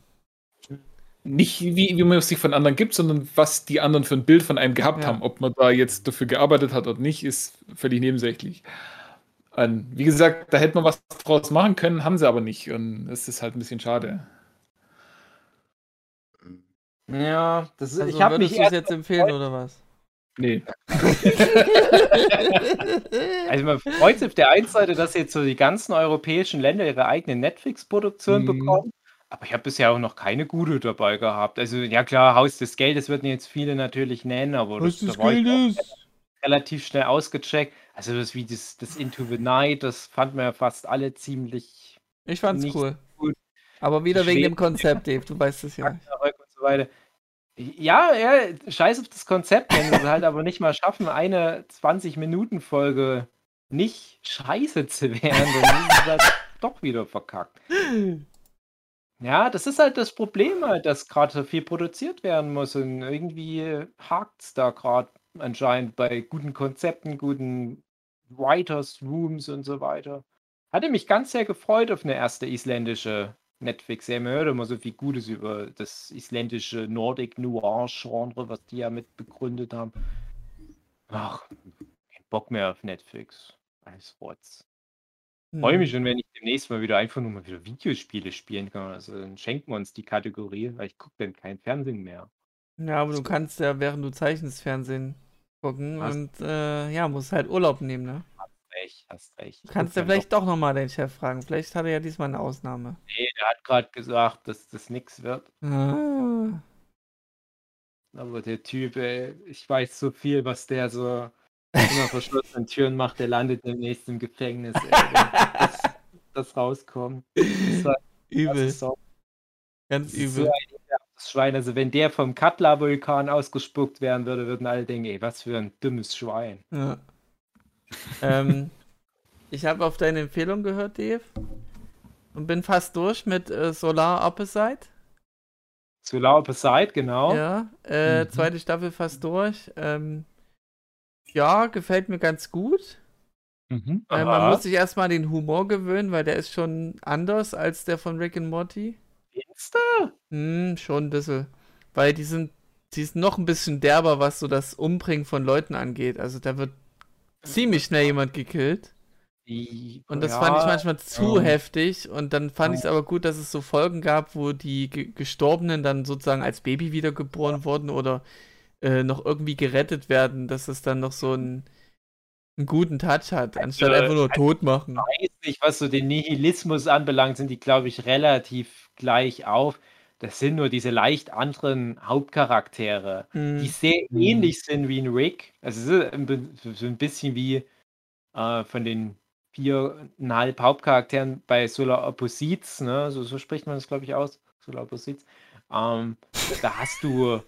Nicht wie, wie man es sich von anderen gibt, sondern was die anderen für ein Bild von einem gehabt Ja. haben. Ob man da jetzt dafür gearbeitet hat oder nicht, ist völlig nebensächlich. Und wie gesagt, da hätte man was draus machen können, haben sie aber nicht. Und es ist halt ein bisschen schade. Ja, das ist, Also ich habe mich würdest du es erst jetzt empfehlen oder was? Nee. Also man freut sich auf der einen Seite, dass jetzt so die ganzen europäischen Länder ihre eigene Netflix-Produktion Mhm. bekommen. Aber ich habe bisher auch noch keine gute dabei gehabt. Also, ja klar, Haus des Geldes würden jetzt viele natürlich nennen, aber das, da war ich auch relativ schnell ausgecheckt. Also das wie das, das Into the Night, das fanden wir ja fast alle ziemlich Ich fand's cool. gut. Aber wieder wegen dem Konzept, Dave, du weißt es ja. So. Ja, ja, scheiß auf das Konzept, wenn sie halt aber nicht mal schaffen, eine 20-Minuten-Folge nicht scheiße zu werden, dann ist es halt doch wieder verkackt. Ja, das ist halt das Problem halt, dass gerade so viel produziert werden muss und irgendwie hakt's da gerade anscheinend bei guten Konzepten, guten Writers Rooms und so weiter. Hatte mich ganz sehr gefreut auf eine erste isländische Netflix-Serie. Man hört immer so viel Gutes über das isländische Nordic Noir-Genre, was die ja mit begründet haben. Ach, kein Bock mehr auf Netflix. Alles Rotz. Freue Hm. mich schon, wenn ich demnächst mal wieder einfach nur mal wieder Videospiele spielen kann. Also dann schenken wir uns die Kategorie, weil ich gucke dann kein Fernsehen mehr. Ja, aber du kannst ja, während du zeichnest, Fernsehen gucken Was? und äh, ja, musst halt Urlaub nehmen, ne? Recht, hast recht. Du kannst ja vielleicht doch nochmal deinen Chef fragen. Vielleicht hat er ja diesmal eine Ausnahme. Nee, der hat gerade gesagt, dass das nichts wird. Ah. Aber der Typ, ey, ich weiß so viel, was der so hinter verschlossenen Türen macht. Der landet demnächst im Gefängnis, ey, das, das rauskommt. Das das Übel, ist so, ganz das ist so übel. ein Schwein. Also wenn der vom Katla-Vulkan ausgespuckt werden würde, würden alle denken, ey, was für ein dummes Schwein. Ja. ähm, ich habe auf deine Empfehlung gehört, Dave. Und bin fast durch mit äh, Solar Opposite. Solar Opposite, genau. Ja, äh, Mhm. zweite Staffel fast durch. Ähm, ja, gefällt mir ganz gut. Mhm. Äh, man muss sich erstmal an den Humor gewöhnen, weil der ist schon anders als der von Rick and Morty. Findest du? Hm, schon ein bisschen. Weil die sind, die sind noch ein bisschen derber, was so das Umbringen von Leuten angeht. Also da wird ziemlich schnell jemand gekillt. Und das ja, fand ich manchmal zu ja. heftig. Und dann fand ich es Ja. aber gut, dass es so Folgen gab, wo die Ge Gestorbenen dann sozusagen als Baby wiedergeboren wurden oder äh, noch irgendwie gerettet werden, dass es dann noch so einen, einen guten Touch hat, anstatt Also, einfach nur tot machen. weiß nicht, was so den Nihilismus anbelangt, sind die, glaube ich, relativ gleich auf. Das sind nur diese leicht anderen Hauptcharaktere, die Hm. sehr Mhm. ähnlich sind wie ein Rick. Also es ist so ein bisschen wie äh, von den viereinhalb Hauptcharakteren bei Solar Opposites, ne? so, so spricht man das, glaube ich, aus. Solar Opposites. Ähm, da hast du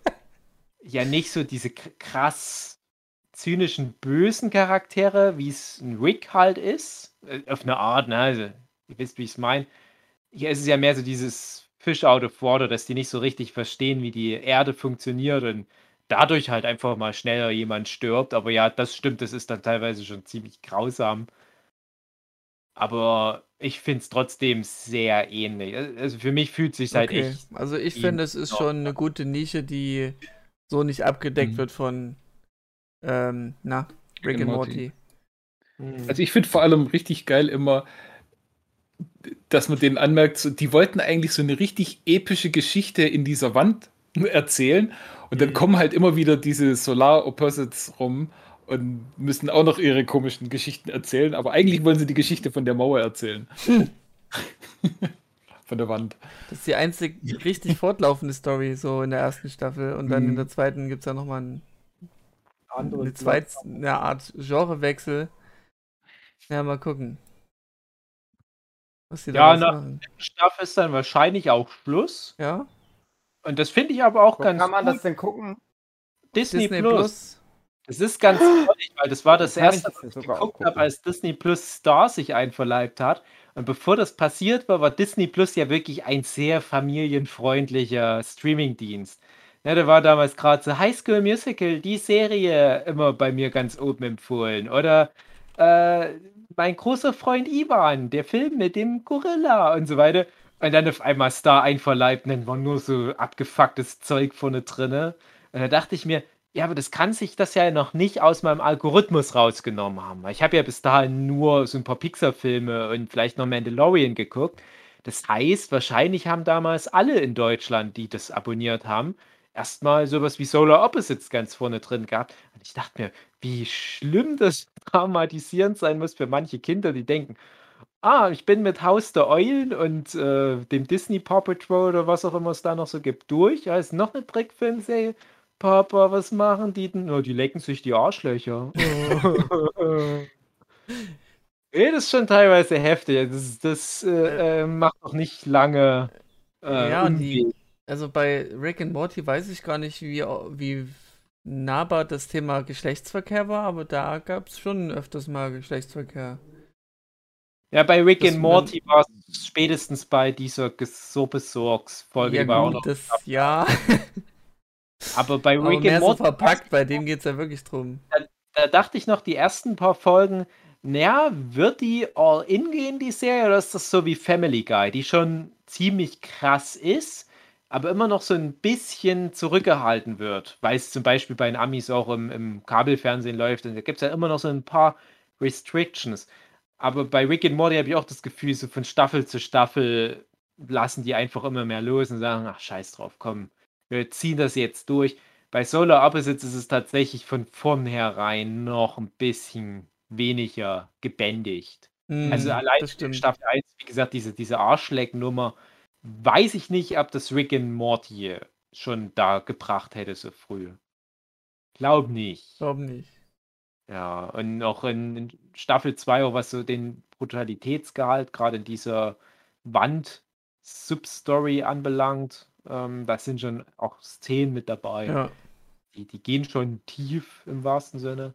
ja nicht so diese krass zynischen, bösen Charaktere, wie es ein Rick halt ist. Äh, Auf eine Art, ne? Also, ihr wisst, wie ich es meine. Hier ist es ja mehr so dieses Fish out of water, dass die nicht so richtig verstehen, wie die Erde funktioniert und dadurch halt einfach mal schneller jemand stirbt. Aber ja, das stimmt, das ist dann teilweise schon ziemlich grausam. Aber ich finde es trotzdem sehr ähnlich. Also für mich fühlt sich halt Okay, echt. also ich finde, es ist schon eine gute Nische, die so nicht abgedeckt Mhm. wird von, ähm, na, Rick and Morty. hm, Also ich finde vor allem richtig geil immer, dass man denen anmerkt, so, die wollten eigentlich so eine richtig epische Geschichte in dieser Wand erzählen und dann Mhm. kommen halt immer wieder diese Solar Opposites rum und müssen auch noch ihre komischen Geschichten erzählen, aber eigentlich wollen sie die Geschichte von der Mauer erzählen. von der Wand. Das ist die einzig richtig fortlaufende Story so in der ersten Staffel und dann in Mhm. der zweiten gibt es ja nochmal ein, eine, eine Art Genrewechsel. Ja, mal gucken. Was die Ja, nach- machen. Staffel ist dann wahrscheinlich auch Schluss. Ja, Und das finde ich aber auch Wo ganz kann man gut. das denn gucken? Disney, Disney Plus. Plus. Das ist ganz toll, weil das war das ich erste, das was ich geguckt habe, als Disney Plus Star sich einverleibt hat. Und bevor das passiert war, war Disney Plus ja wirklich ein sehr familienfreundlicher Streamingdienst. Ja, da war damals gerade so High School Musical, die Serie immer bei mir ganz oben empfohlen. Oder äh, mein großer Freund Ivan, der Film mit dem Gorilla und so weiter. Und dann auf einmal Star einverleibt, dann war nur so abgefucktes Zeug vorne drinne. Und da dachte ich mir, ja, aber das kann sich das ja noch nicht aus meinem Algorithmus rausgenommen haben. Ich habe ja bis dahin nur so ein paar Pixar-Filme und vielleicht noch Mandalorian geguckt. Das heißt, wahrscheinlich haben damals alle in Deutschland, die das abonniert haben, erstmal sowas wie Solar Opposites ganz vorne drin gehabt. Und ich dachte mir, wie schlimm das traumatisierend sein muss für manche Kinder, die denken, ah, ich bin mit Haus der Eulen und äh, dem Disney Paw Patrol oder was auch immer es da noch so gibt durch. Ja, ist noch eine Trickfilmserie. Papa, was machen die denn? Oh, die lecken sich die Arschlöcher. Ey, das ist schon teilweise heftig. Das, das äh, äh, macht noch nicht lange. Äh, Ja, die-. Also bei Rick and Morty weiß ich gar nicht, wie, wie nahbar das Thema Geschlechtsverkehr war, aber da gab es schon öfters mal Geschlechtsverkehr. Ja, bei Rick Das and Morty war es spätestens bei dieser Gesurbesorgs-Folge, ja, die war auch gut, noch. das, ja, Aber bei aber Rick mehr and so Morty, verpackt, bei dem geht es ja wirklich drum. da dachte ich noch, die ersten paar Folgen, naja, wird die all in gehen, die Serie, oder ist das so wie Family Guy, die schon ziemlich krass ist, aber immer noch so ein bisschen zurückgehalten wird, weil es zum Beispiel bei den Amis auch im, im Kabelfernsehen läuft und da gibt es ja immer noch so ein paar Restrictions. Aber bei Rick and Morty habe ich auch das Gefühl, so von Staffel zu Staffel lassen die einfach immer mehr los und sagen, ach scheiß drauf, komm, wir ziehen das jetzt durch. Bei Solar Opposites ist es tatsächlich von vornherein noch ein bisschen weniger gebändigt. Also Hm, allein in. Staffel 1, wie gesagt, diese, diese Arschlecknummer, weiß ich nicht, ob das Rick and Morty schon da gebracht hätte so früh. Glaub nicht. Glaub nicht. Ja, und auch in, Staffel 2, auch was so den Brutalitätsgehalt, gerade in dieser Wand-Substory anbelangt, ähm, da sind schon auch Szenen mit dabei. Ja. Die, die gehen schon tief im wahrsten Sinne.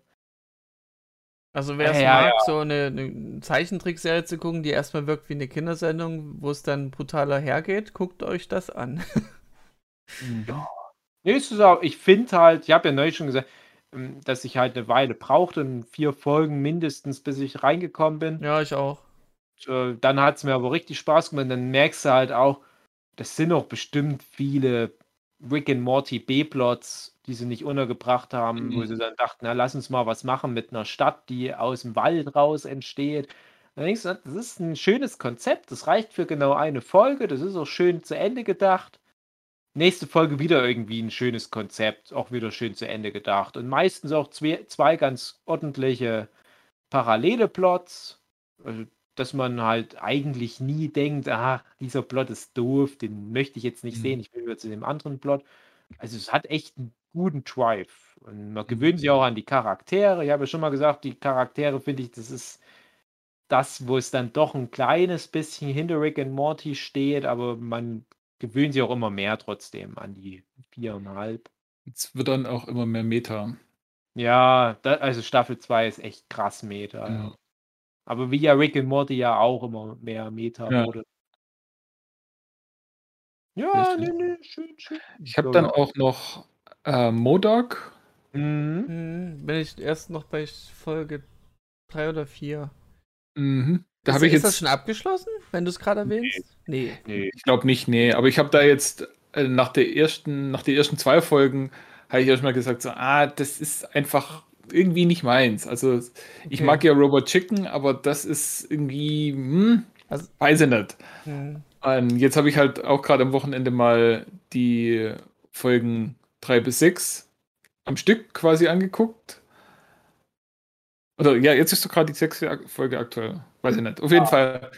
Also wer es Ja, mag, ja. so eine, eine Zeichentrickserie zu gucken, die erstmal wirkt wie eine Kindersendung, wo es dann brutaler hergeht, guckt euch das an. Ja. Nee, ich finde halt, ich habe ja neulich schon gesagt, ähm, dass ich halt eine Weile brauchte, vier Folgen mindestens, bis ich reingekommen bin. Ja, ich auch. Und, äh, dann hat es mir aber richtig Spaß gemacht. Dann merkst du halt auch, das sind auch bestimmt viele Rick and Morty B-Plots, die sie nicht untergebracht haben, wo Mhm. sie dann dachten, na, lass uns mal was machen mit einer Stadt, die aus dem Wald raus entsteht. Dann denkst du, das ist ein schönes Konzept, das reicht für genau eine Folge, das ist auch schön zu Ende gedacht. Nächste Folge wieder irgendwie ein schönes Konzept, auch wieder schön zu Ende gedacht. Und meistens auch zwei, zwei ganz ordentliche parallele Plots, also, dass man halt eigentlich nie denkt, ach, dieser Plot ist doof, den möchte ich jetzt nicht Mhm. sehen, ich will wieder zu dem anderen Plot. Also es hat echt einen guten Drive. Und man gewöhnt sich auch an die Charaktere. Ich habe ja schon mal gesagt, die Charaktere finde ich, das ist das, wo es dann doch ein kleines bisschen hinter Rick and Morty steht, aber man gewöhnt sich auch immer mehr trotzdem an die viereinhalb. Es wird dann auch immer mehr Meta. Ja, da, also Staffel 2 ist echt krass Meta. Ja. Aber wie ja Rick and Morty ja auch immer mehr Meta Ja. wurde. Ja, Richtig. nee, nee, schön, schön. Ich habe dann auch noch äh, Modok. Mhm. Hm, bin ich erst noch bei Folge 3 oder 4. Mhm. Da ist, habe ich ist jetzt. das schon abgeschlossen, wenn du es gerade erwähnst? Nee. Nee. Ich glaube nicht, nee. Aber ich habe da jetzt äh, nach der ersten, nach den ersten zwei Folgen habe ich erstmal gesagt, so, ah, das ist einfach irgendwie nicht meins. Also ich Okay. mag ja Robot Chicken, aber das ist irgendwie, hm, Also- weiß ich nicht. Hm. Und jetzt habe ich halt auch gerade am Wochenende mal die Folgen 3 bis 6 am Stück quasi angeguckt. Oder ja, jetzt ist doch gerade die sechste Folge aktuell. Weiß ich nicht. Auf jeden Fall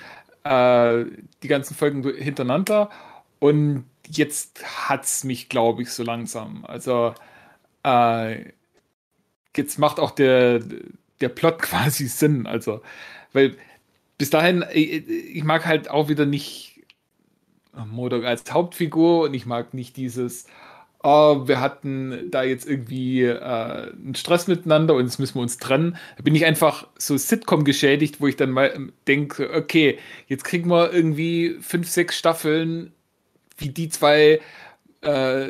äh, die ganzen Folgen hintereinander. Und jetzt hat es mich, glaube ich, so langsam. Also äh, jetzt macht auch der, der Plot quasi Sinn. Also, weil bis dahin, ich, ich mag halt auch wieder nicht Modok als Hauptfigur und ich mag nicht dieses, oh, wir hatten da jetzt irgendwie äh, einen Stress miteinander und jetzt müssen wir uns trennen. Da bin ich einfach so Sitcom geschädigt, wo ich dann mal denke, okay, jetzt kriegen wir irgendwie fünf, sechs Staffeln, wie die zwei, äh,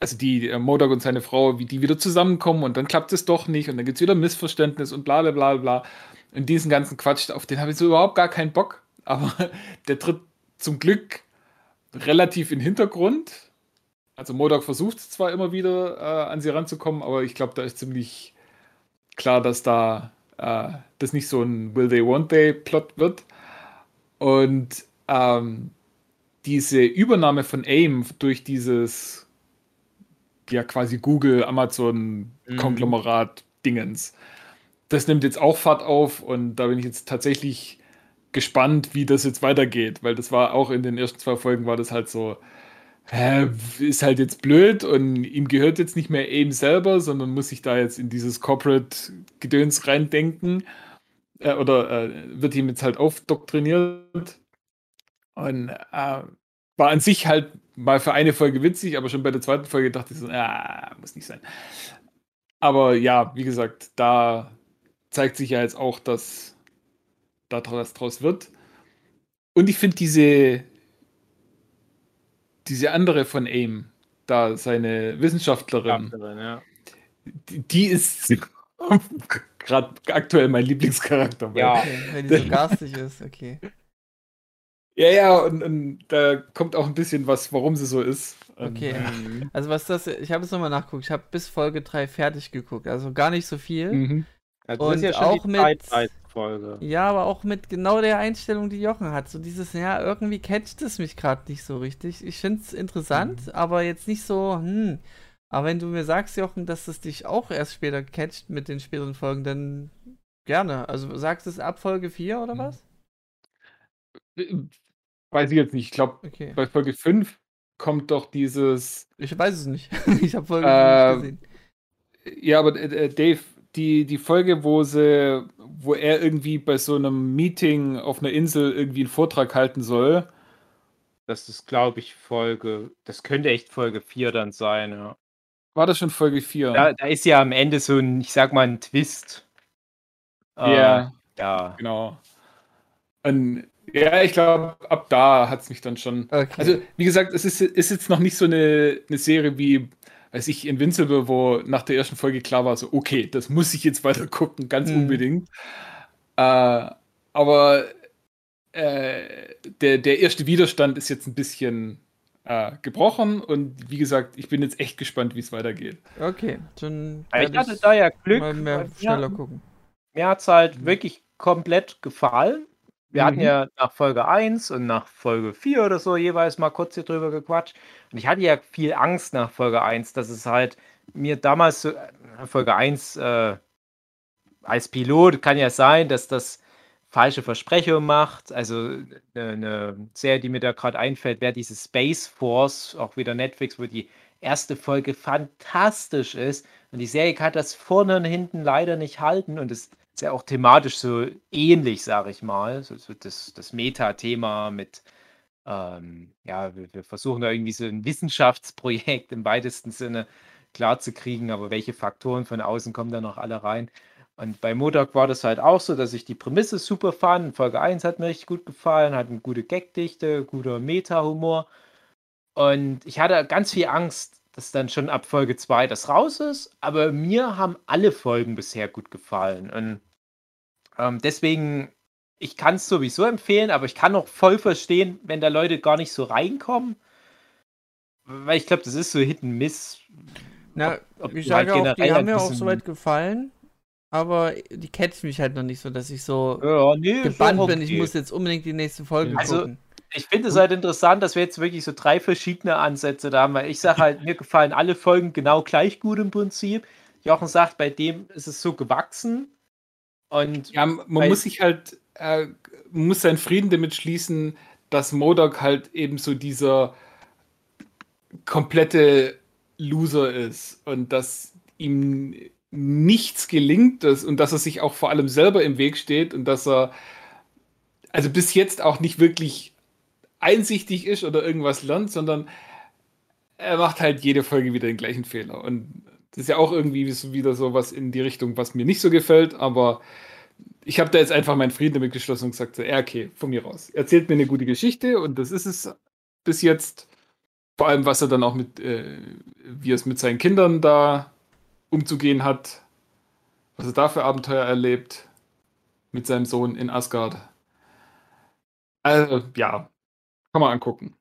also die äh, Modok und seine Frau, wie die wieder zusammenkommen und dann klappt es doch nicht und dann gibt es wieder Missverständnis und bla bla bla bla. Und diesen ganzen Quatsch, auf den habe ich so überhaupt gar keinen Bock. Aber der tritt zum Glück relativ in den Hintergrund. Also Modok versucht zwar immer wieder äh, an sie ranzukommen, aber ich glaube, da ist ziemlich klar, dass da äh, das nicht so ein Will They, Won't They Plot wird. Und ähm, diese Übernahme von AIM durch dieses ja quasi Google, Amazon Konglomerat Dingens, das nimmt jetzt auch Fahrt auf und da bin ich jetzt tatsächlich gespannt, wie das jetzt weitergeht, weil das war auch in den ersten zwei Folgen war das halt so, ist halt jetzt blöd und ihm gehört jetzt nicht mehr AIM selber, sondern muss sich da jetzt in dieses Corporate-Gedöns reindenken äh, oder äh, wird ihm jetzt halt aufdoktriniert und äh, war an sich halt mal für eine Folge witzig, aber schon bei der zweiten Folge dachte ich so, ah, muss nicht sein. Aber ja, wie gesagt, da zeigt sich ja jetzt auch, dass da was draus wird. Und ich finde diese, diese andere von AIM, da seine Wissenschaftlerin, ja. die, die ist gerade aktuell mein Lieblingscharakter. weil- Ja. Okay, wenn die so garstig ist, okay. ja, ja, und, und da kommt auch ein bisschen was, warum sie so ist. Okay. ähm, Also was das, ich habe es nochmal nachgeguckt, ich habe bis Folge 3 fertig geguckt, also gar nicht so viel. mhm. Also Und ja schon auch die mit- 33. Folge. Ja, aber auch mit genau der Einstellung, die Jochen hat. So dieses, ja, irgendwie catcht es mich gerade nicht so richtig. Ich finde es interessant, Mhm. aber jetzt nicht so, hm. Aber wenn du mir sagst, Jochen, dass es dich auch erst später catcht mit den späteren Folgen, dann gerne. Also sagst du es ab Folge 4 oder Mhm. was? Weiß ich jetzt nicht. Ich glaube, Okay. bei Folge 5 kommt doch dieses. Ich weiß es nicht. ich habe Folge Äh, 5 gesehen. Ja, aber äh, äh, Dave, die, die Folge, wo sie, wo er irgendwie bei so einem Meeting auf einer Insel irgendwie einen Vortrag halten soll. Das ist, glaube ich, Folge. Das könnte echt Folge 4 dann sein, ja. War das schon Folge 4? Da, da ist ja am Ende so ein, ich sag mal, ein Twist. Äh, Ja, ja. genau. Und, ja, ich glaube, ab da hat es mich dann schon. Okay. Also, wie gesagt, es ist, ist jetzt noch nicht so eine, eine Serie wie, weiß ich, Invincible, wo nach der ersten Folge klar war, so, okay, das muss ich jetzt weiter gucken, ganz Mhm. unbedingt. Äh, aber äh, der, der erste Widerstand ist jetzt ein bisschen äh, gebrochen und wie gesagt, ich bin jetzt echt gespannt, wie es weitergeht. okay, dann Ich hatte da ja Glück. mal mehr schneller mir, gucken. mir hat es halt wirklich komplett gefallen. Wir hatten Mhm. ja nach Folge 1 und nach Folge 4 oder so jeweils mal kurz hier drüber gequatscht. Und ich hatte ja viel Angst nach Folge 1, dass es halt mir damals so, äh, Folge 1 äh, als Pilot kann ja sein, dass das falsche Versprechungen macht. Also eine, eine Serie, die mir da gerade einfällt, wäre diese Space Force, auch wieder Netflix, wo die erste Folge fantastisch ist. Und die Serie kann das vorne und hinten leider nicht halten. Und es ist ja auch thematisch so ähnlich, sage ich mal. So, so das, das Meta-Thema mit, ähm, ja, wir, wir versuchen da irgendwie so ein Wissenschaftsprojekt im weitesten Sinne klarzukriegen, aber welche Faktoren von außen kommen da noch alle rein? Und bei Modoc war das halt auch so, dass ich die Prämisse super fand. Folge 1 hat mir richtig gut gefallen, hat eine gute Gagdichte, guter Meta-Humor. Und ich hatte ganz viel Angst, dass dann schon ab Folge 2 das raus ist. Aber mir haben alle Folgen bisher gut gefallen. Und ähm, deswegen, ich kann es sowieso empfehlen, aber ich kann auch voll verstehen, wenn da Leute gar nicht so reinkommen. Weil ich glaube, das ist so Hit and Miss. Na, ob- ob ich du halt sage auch, die haben ein mir auch bisschen- soweit gefallen, aber die catchen mich halt noch nicht so, dass ich so Ja, nee, gebannt auch bin, ich okay. muss jetzt unbedingt die nächste Folge Also, gucken. Ich finde es halt interessant, dass wir jetzt wirklich so drei verschiedene Ansätze da haben, weil ich sage halt, mir gefallen alle Folgen genau gleich gut im Prinzip. Jochen sagt, bei dem ist es so gewachsen. Und Ja, man muss sich halt, äh, man muss seinen Frieden damit schließen, dass Modoc halt eben so dieser komplette Loser ist und dass ihm nichts gelingt dass, und dass er sich auch vor allem selber im Weg steht und dass er also bis jetzt auch nicht wirklich einsichtig ist oder irgendwas lernt, sondern er macht halt jede Folge wieder den gleichen Fehler. Und das ist ja auch irgendwie wieder so was in die Richtung, was mir nicht so gefällt, aber ich habe da jetzt einfach meinen Frieden damit geschlossen und gesagt, so, ja, okay, von mir raus. Erzählt mir eine gute Geschichte und das ist es bis jetzt. Vor allem, was er dann auch mit, äh, wie er es mit seinen Kindern da umzugehen hat, was er da für Abenteuer erlebt mit seinem Sohn in Asgard. Also, ja, kann man angucken.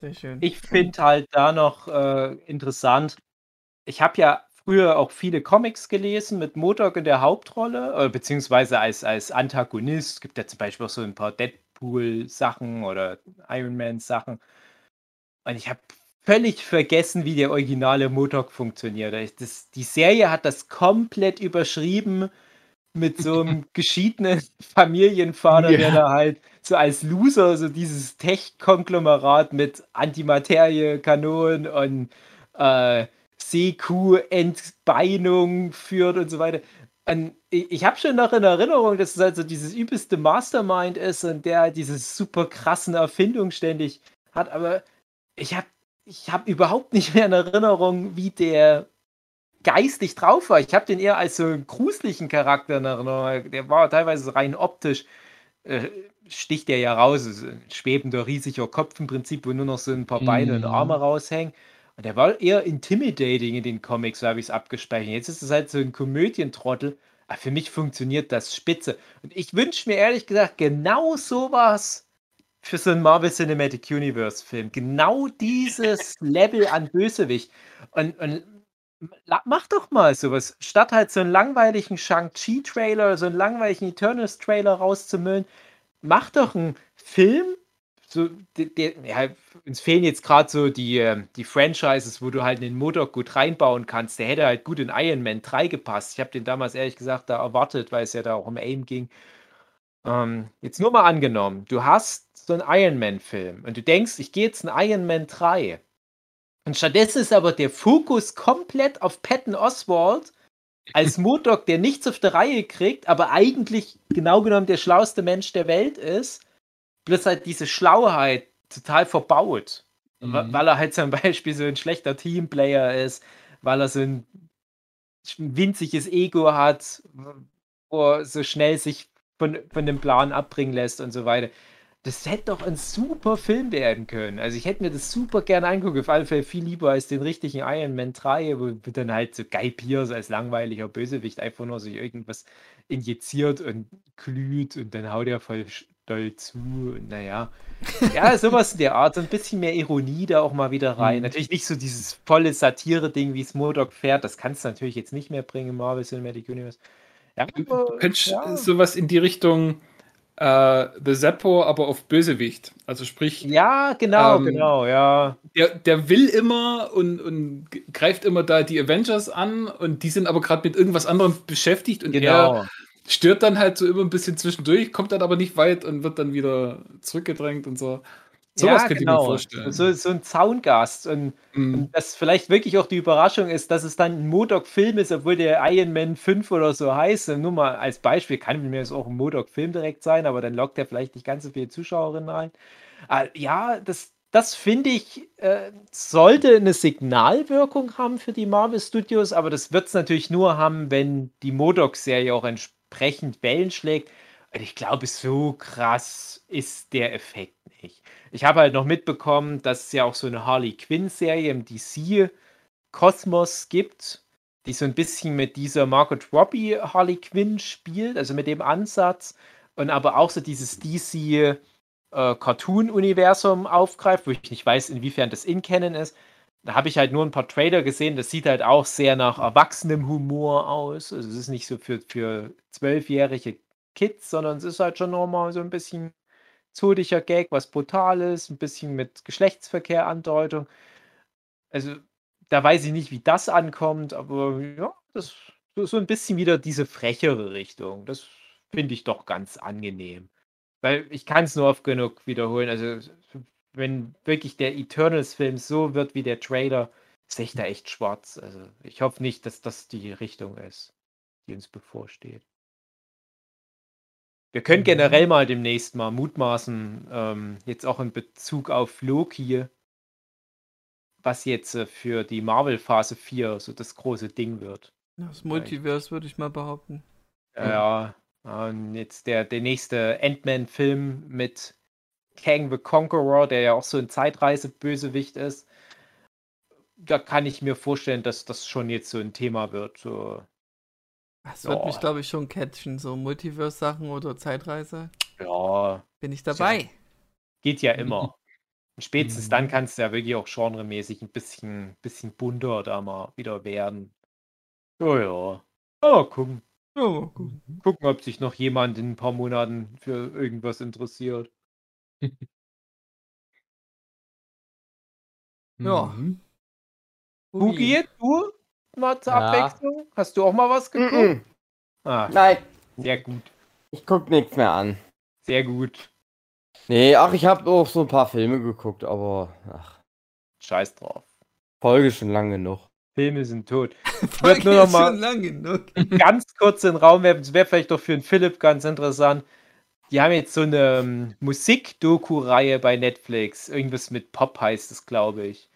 Sehr schön. ich finde halt da noch äh, interessant, ich habe ja früher auch viele Comics gelesen mit Modok in der Hauptrolle, äh, beziehungsweise als, als Antagonist. Es gibt ja zum Beispiel auch so ein paar Deadpool-Sachen oder Iron Man-Sachen. Und ich habe völlig vergessen, wie der originale Modok funktioniert. Ich- Das, die Serie hat das komplett überschrieben mit so einem geschiedenen Familienvater, Ja. der da halt so als Loser so dieses Tech-Konglomerat mit Antimaterie-Kanonen und äh, CQ-Entbeinung führt und so weiter. Und ich, habe schon noch in Erinnerung, dass es halt so dieses übelste Mastermind ist und der diese super krassen Erfindungen ständig hat, aber ich habe ich hab überhaupt nicht mehr in Erinnerung, wie der geistig drauf war. Ich habe den eher als so einen gruseligen Charakter in Erinnerung. Der war teilweise rein optisch, äh, sticht der ja raus. Es ist ein schwebender, riesiger Kopf im Prinzip, wo nur noch so ein paar Beine und Mhm. Arme raushängen. Und der war eher intimidating in den Comics, so habe ich es abgespeichert. Jetzt ist es halt so ein Komödientrottel. Aber für mich funktioniert das spitze. Und ich wünsche mir ehrlich gesagt genau sowas für so einen Marvel Cinematic Universe Film. Genau dieses Level an Bösewicht. Und, und mach doch mal sowas. Statt halt so einen langweiligen Shang-Chi-Trailer, so einen langweiligen Eternals-Trailer rauszumüllen, mach doch einen Film. So, der, der, ja, uns fehlen jetzt gerade so die, ähm, die Franchises, wo du halt den Modoc gut reinbauen kannst. Der hätte halt gut in Iron Man 3 gepasst. Ich habe den damals ehrlich gesagt da erwartet, weil es ja da auch um AIM ging. Ähm, jetzt nur mal angenommen, du hast so einen Iron Man-Film und du denkst, ich gehe jetzt in Iron Man 3. Und stattdessen ist aber der Fokus komplett auf Patton Oswald als Modoc, der nichts auf der Reihe kriegt, aber eigentlich genau genommen der schlauste Mensch der Welt ist, bloß halt diese Schlauheit total verbaut. Mhm. Weil er halt zum Beispiel so ein schlechter Teamplayer ist, weil er so ein winziges Ego hat, wo er so schnell sich von, von dem Plan abbringen lässt und so weiter. Das hätte doch ein super Film werden können. Also ich hätte mir das super gerne angucken. Auf alle Fälle viel lieber als den richtigen Iron Man 3, wo dann halt so Guy Pierce als langweiliger Bösewicht einfach nur sich irgendwas injiziert und glüht und dann haut er voll doll zu. Und naja. Ja, sowas in der Art. So ein bisschen mehr Ironie da auch mal wieder rein. Mhm. Natürlich nicht so dieses volle Satire-Ding, wie es Modoc fährt. Das kannst du natürlich jetzt nicht mehr bringen im Marvel Cinematic Universe. Ja, aber, du könntest ja. sowas in die Richtung äh, The Zappo, aber auf Bösewicht. Also sprich, ja, genau, Ähm, genau, ja. der, der will immer und, und greift immer da die Avengers an und die sind aber gerade mit irgendwas anderem beschäftigt und er Genau. stört dann halt so immer ein bisschen zwischendurch, kommt dann aber nicht weit und wird dann wieder zurückgedrängt und so. Sowas ja, genau. So, so ein Zaungast. Und, Mhm. und das vielleicht wirklich auch die Überraschung ist, dass es dann ein Modoc-Film ist, obwohl der Iron Man 5 oder so heißt. Nur mal als Beispiel kann mir das auch ein Modoc-Film direkt sein, aber dann lockt er vielleicht nicht ganz so viele Zuschauerinnen rein. Ah, ja, das, das finde ich, äh, sollte eine Signalwirkung haben für die Marvel Studios, aber das wird es natürlich nur haben, wenn die Modoc-Serie auch entsprechend Wellen schlägt. Und ich glaube, so krass ist der Effekt nicht. Ich habe halt noch mitbekommen, dass es ja auch so eine Harley Quinn-Serie im DC-Kosmos gibt, die so ein bisschen mit dieser Margot Robbie Harley Quinn spielt, also mit dem Ansatz und aber auch so dieses DC äh, aufgreift, wo ich nicht weiß, inwiefern das in Canon ist. Da habe ich halt nur ein paar Trailer gesehen. Das sieht halt auch sehr nach erwachsenem Humor aus. Also es ist nicht so für, für zwölfjährige Kids, sondern es ist halt schon nochmal so ein bisschen zodiger Gag, was Brutales, ein bisschen mit Geschlechtsverkehr Andeutung. Also da weiß ich nicht, wie das ankommt, aber ja, das so, so ein bisschen wieder diese frechere Richtung. Das finde ich doch ganz angenehm. Weil ich kann es nur oft genug wiederholen. Also, wenn wirklich der Eternals-Film so wird wie der Trailer, sehe ich da echt schwarz. Also, ich hoffe nicht, dass das die Richtung ist, die uns bevorsteht. Wir können generell mal demnächst mal mutmaßen, ähm, jetzt auch in Bezug auf Loki, was jetzt äh, für die Marvel Phase 4 so das große Ding wird. Das Multiverse würde ich mal behaupten. Ja, und jetzt der, der nächste Ant-Man-Film mit Kang the Conqueror, der ja auch so ein Zeitreise-Bösewicht ist. Da kann ich mir vorstellen, dass das schon jetzt so ein Thema wird. So, Das wird Ja. mich, glaube ich, schon catchen. So Multiverse-Sachen oder Zeitreise. ja, Bin ich dabei. geht ja immer. Und spätestens Mhm. dann kann es ja wirklich auch genremäßig ein bisschen, bisschen bunter da mal wieder werden. Ja, ja. Oh, gucken. Ja, mal gucken. Gucken, ob sich noch jemand in ein paar Monaten für irgendwas interessiert. Ja. Mhm. Hugi, du? Mal zur Ja. Abwechslung? Hast du auch mal was geguckt? Mhm. Ah, Nein, Sehr gut. Ich guck nichts mehr an. Sehr gut. Nee, ach, ich habe auch so ein paar Filme geguckt, aber ach, Scheiß drauf. Folge schon lang genug. Filme sind tot. Ich Folge nur noch ist mal schon lang genug. ganz kurz in den Raum werfen. Das wäre vielleicht doch für den Philipp ganz interessant. Die haben jetzt so eine ähm, Musik-Doku-Reihe bei Netflix. Irgendwas mit Pop heißt es, glaube ich.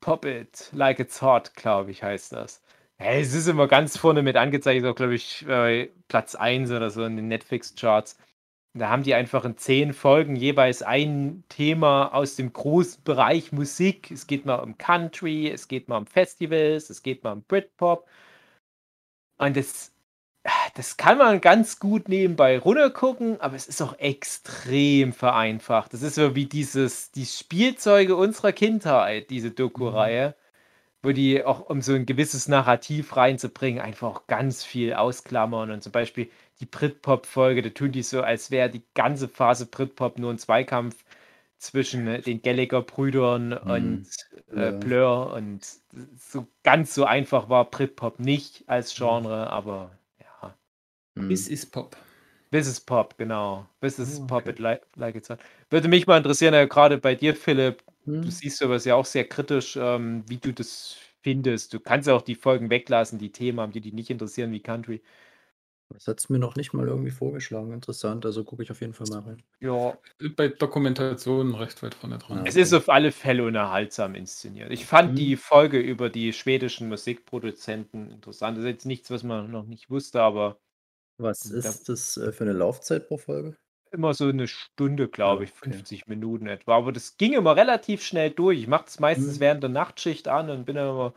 Pop It, Like It's Hot, glaube ich, heißt das. Ja, es ist immer ganz vorne mit angezeigt, auch glaube ich äh, Platz 1 oder so in den Netflix-Charts. Da haben die einfach in zehn Folgen jeweils ein Thema aus dem großen Bereich Musik. Es geht mal um Country, es geht mal um Festivals, es geht mal um Britpop. Und das, das kann man ganz gut nebenbei runtergucken, aber es ist auch extrem vereinfacht. Das ist so wie dieses, die Spielzeuge unserer Kindheit, diese Doku-Reihe, wo die auch, um so ein gewisses Narrativ reinzubringen, einfach auch ganz viel ausklammern. Und zum Beispiel die Britpop-Folge, da tun die so, als wäre die ganze Phase Britpop nur ein Zweikampf zwischen den Gallagher-Brüdern und äh, Ja. Blur. Und so ganz so einfach war Britpop nicht als Genre, aber. Hm. This is Pop. This is Pop, genau. This is Oh, Pop okay. it like, like it's hot. Würde mich mal interessieren, äh, gerade bei dir, Philipp, Hm. du siehst sowas ja auch sehr kritisch, ähm, wie du das findest. Du kannst ja auch die Folgen weglassen, die Themen haben, die dich nicht interessieren, wie Country. Das hat es mir noch nicht mal irgendwie vorgeschlagen. Interessant, also gucke ich auf jeden Fall mal rein. Ja, Bei Dokumentationen recht weit vorne dran. Ja. es ist auf alle Fälle unterhaltsam inszeniert. Ich fand Mhm. die Folge über die schwedischen Musikproduzenten interessant. Das ist jetzt nichts, was man noch nicht wusste, aber Was ist das äh, für eine Laufzeit pro Folge? immer so eine Stunde, glaube ich, okay. 50 Minuten etwa. Aber das ging immer relativ schnell durch. Ich mache es meistens Mhm. während der Nachtschicht an und bin dann immer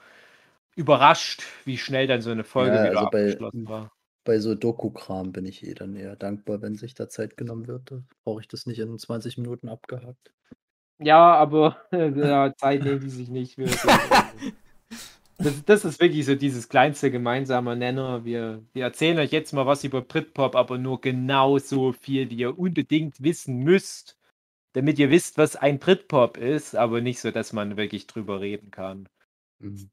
überrascht, wie schnell dann so eine Folge Ja, wieder also bei- abgeschlossen war. Bei so Doku-Kram bin ich eh dann eher dankbar, wenn sich da Zeit genommen wird. Brauche ich das nicht in 20 Minuten abgehakt. Ja, aber ja, Zeit nehmen die sich nicht. Das, das ist wirklich so dieses kleinste gemeinsame Nenner. Wir, wir erzählen euch jetzt mal was über Britpop, aber nur genau so viel, wie ihr unbedingt wissen müsst, damit ihr wisst, was ein Britpop ist, aber nicht so, dass man wirklich drüber reden kann. Mhm.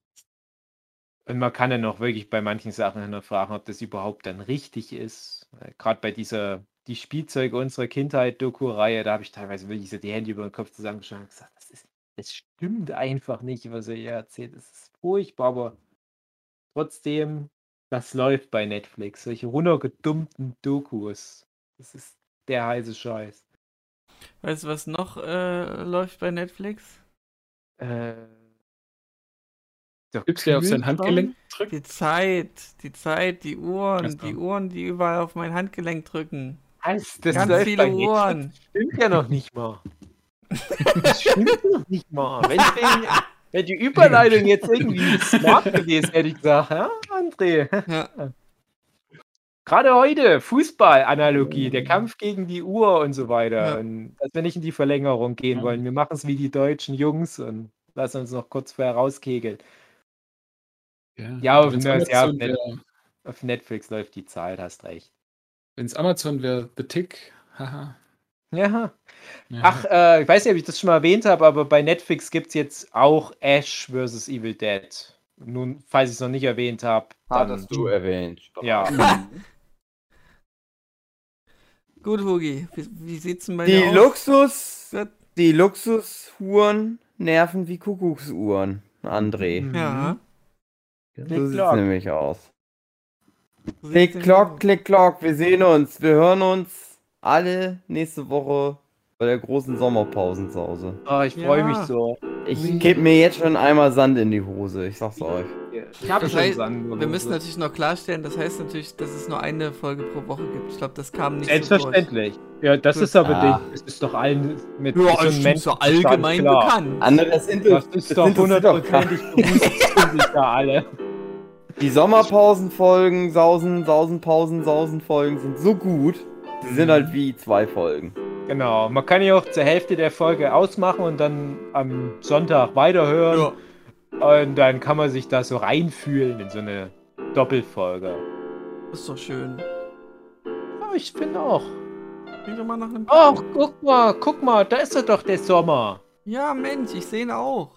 Und man kann dann auch wirklich bei manchen Sachen hinterfragen, ob das überhaupt dann richtig ist. Gerade bei dieser Die Spielzeuge unserer Kindheit Doku-Reihe, da habe ich teilweise wirklich so die Hände über den Kopf zusammengeschlagen und gesagt, das stimmt einfach nicht, was er hier erzählt. Das ist furchtbar, aber trotzdem, das läuft bei Netflix. Solche runtergedummten Dokus. Das ist der heiße Scheiß. Weißt du, was noch äh, läuft bei Netflix? Äh, der Gibt's der auf sein? Handgelenk drückt? Die Zeit, die Zeit, die Uhren, die Uhren, die überall auf mein Handgelenk drücken. Das Ganz läuft viele bei Netflix? Uhren. Das stimmt ja noch nicht mal. Das stimmt noch nicht mal. Wenn, wenn, wenn die Überleitung jetzt irgendwie smart gewesen, hätte ich gesagt, ja, André. Ja. Gerade heute, Fußball-Analogie, der Kampf gegen die Uhr und so weiter. Ja. Und dass wir nicht in die Verlängerung gehen Ja. wollen. Wir machen es wie die deutschen Jungs und lassen uns noch kurz vorher rauskegeln. Ja, auf ja, auf Amazon Net- wäre, Auf Netflix läuft die Zeit, hast recht. wenn's Amazon wäre, The Tick. Haha. Ja. Ja. Ach, äh, ich weiß nicht, ob ich das schon mal erwähnt habe, aber bei Netflix gibt es jetzt auch Ash vs. Evil Dead. Nun, falls ich es noch nicht erwähnt habe. Hattest du erwähnt. Ja. Gut, Hugi, wie, wie sieht's denn bei dir Die aus? Luxus, Gut. die Luxushuren nerven wie Kuckucksuhren, André. Mhm. Ja. So Klick, sieht's nämlich aus. Klick, klock, aus? klick, klock. Wir sehen uns. Wir hören uns alle nächste Woche bei der großen Sommerpausen zu Hause. Oh, ich freue Ja. mich so. Ich kipp mir jetzt schon einmal Sand in die Hose. Ich sag's euch. Ich habe Das schon heißt, Sand Wir müssen so. natürlich noch klarstellen, das heißt natürlich, dass es nur eine Folge pro Woche gibt. Ich glaube, das kam nicht Selbstverständlich. Ja, das ist aber Ah. die, das ist doch allen mit so. Ja, ist so allgemein klar. bekannt. Andere, das sind Das ist doch hundertprozentig bewusst, sind sich da alle. Die Sommerpausenfolgen, Sausen, Sausenpausen, Sausenfolgen sind so gut. Die sind halt wie zwei Folgen. Genau, man kann ja auch zur Hälfte der Folge ausmachen und dann am Sonntag weiterhören. Ja, Und dann kann man sich da so reinfühlen in so eine Doppelfolge. ist doch schön. Ja, ich finde auch. Klingt doch mal nach einem Ach, guck mal, guck mal, da ist er doch der Sommer. Ja, Mensch, ich sehe ihn auch.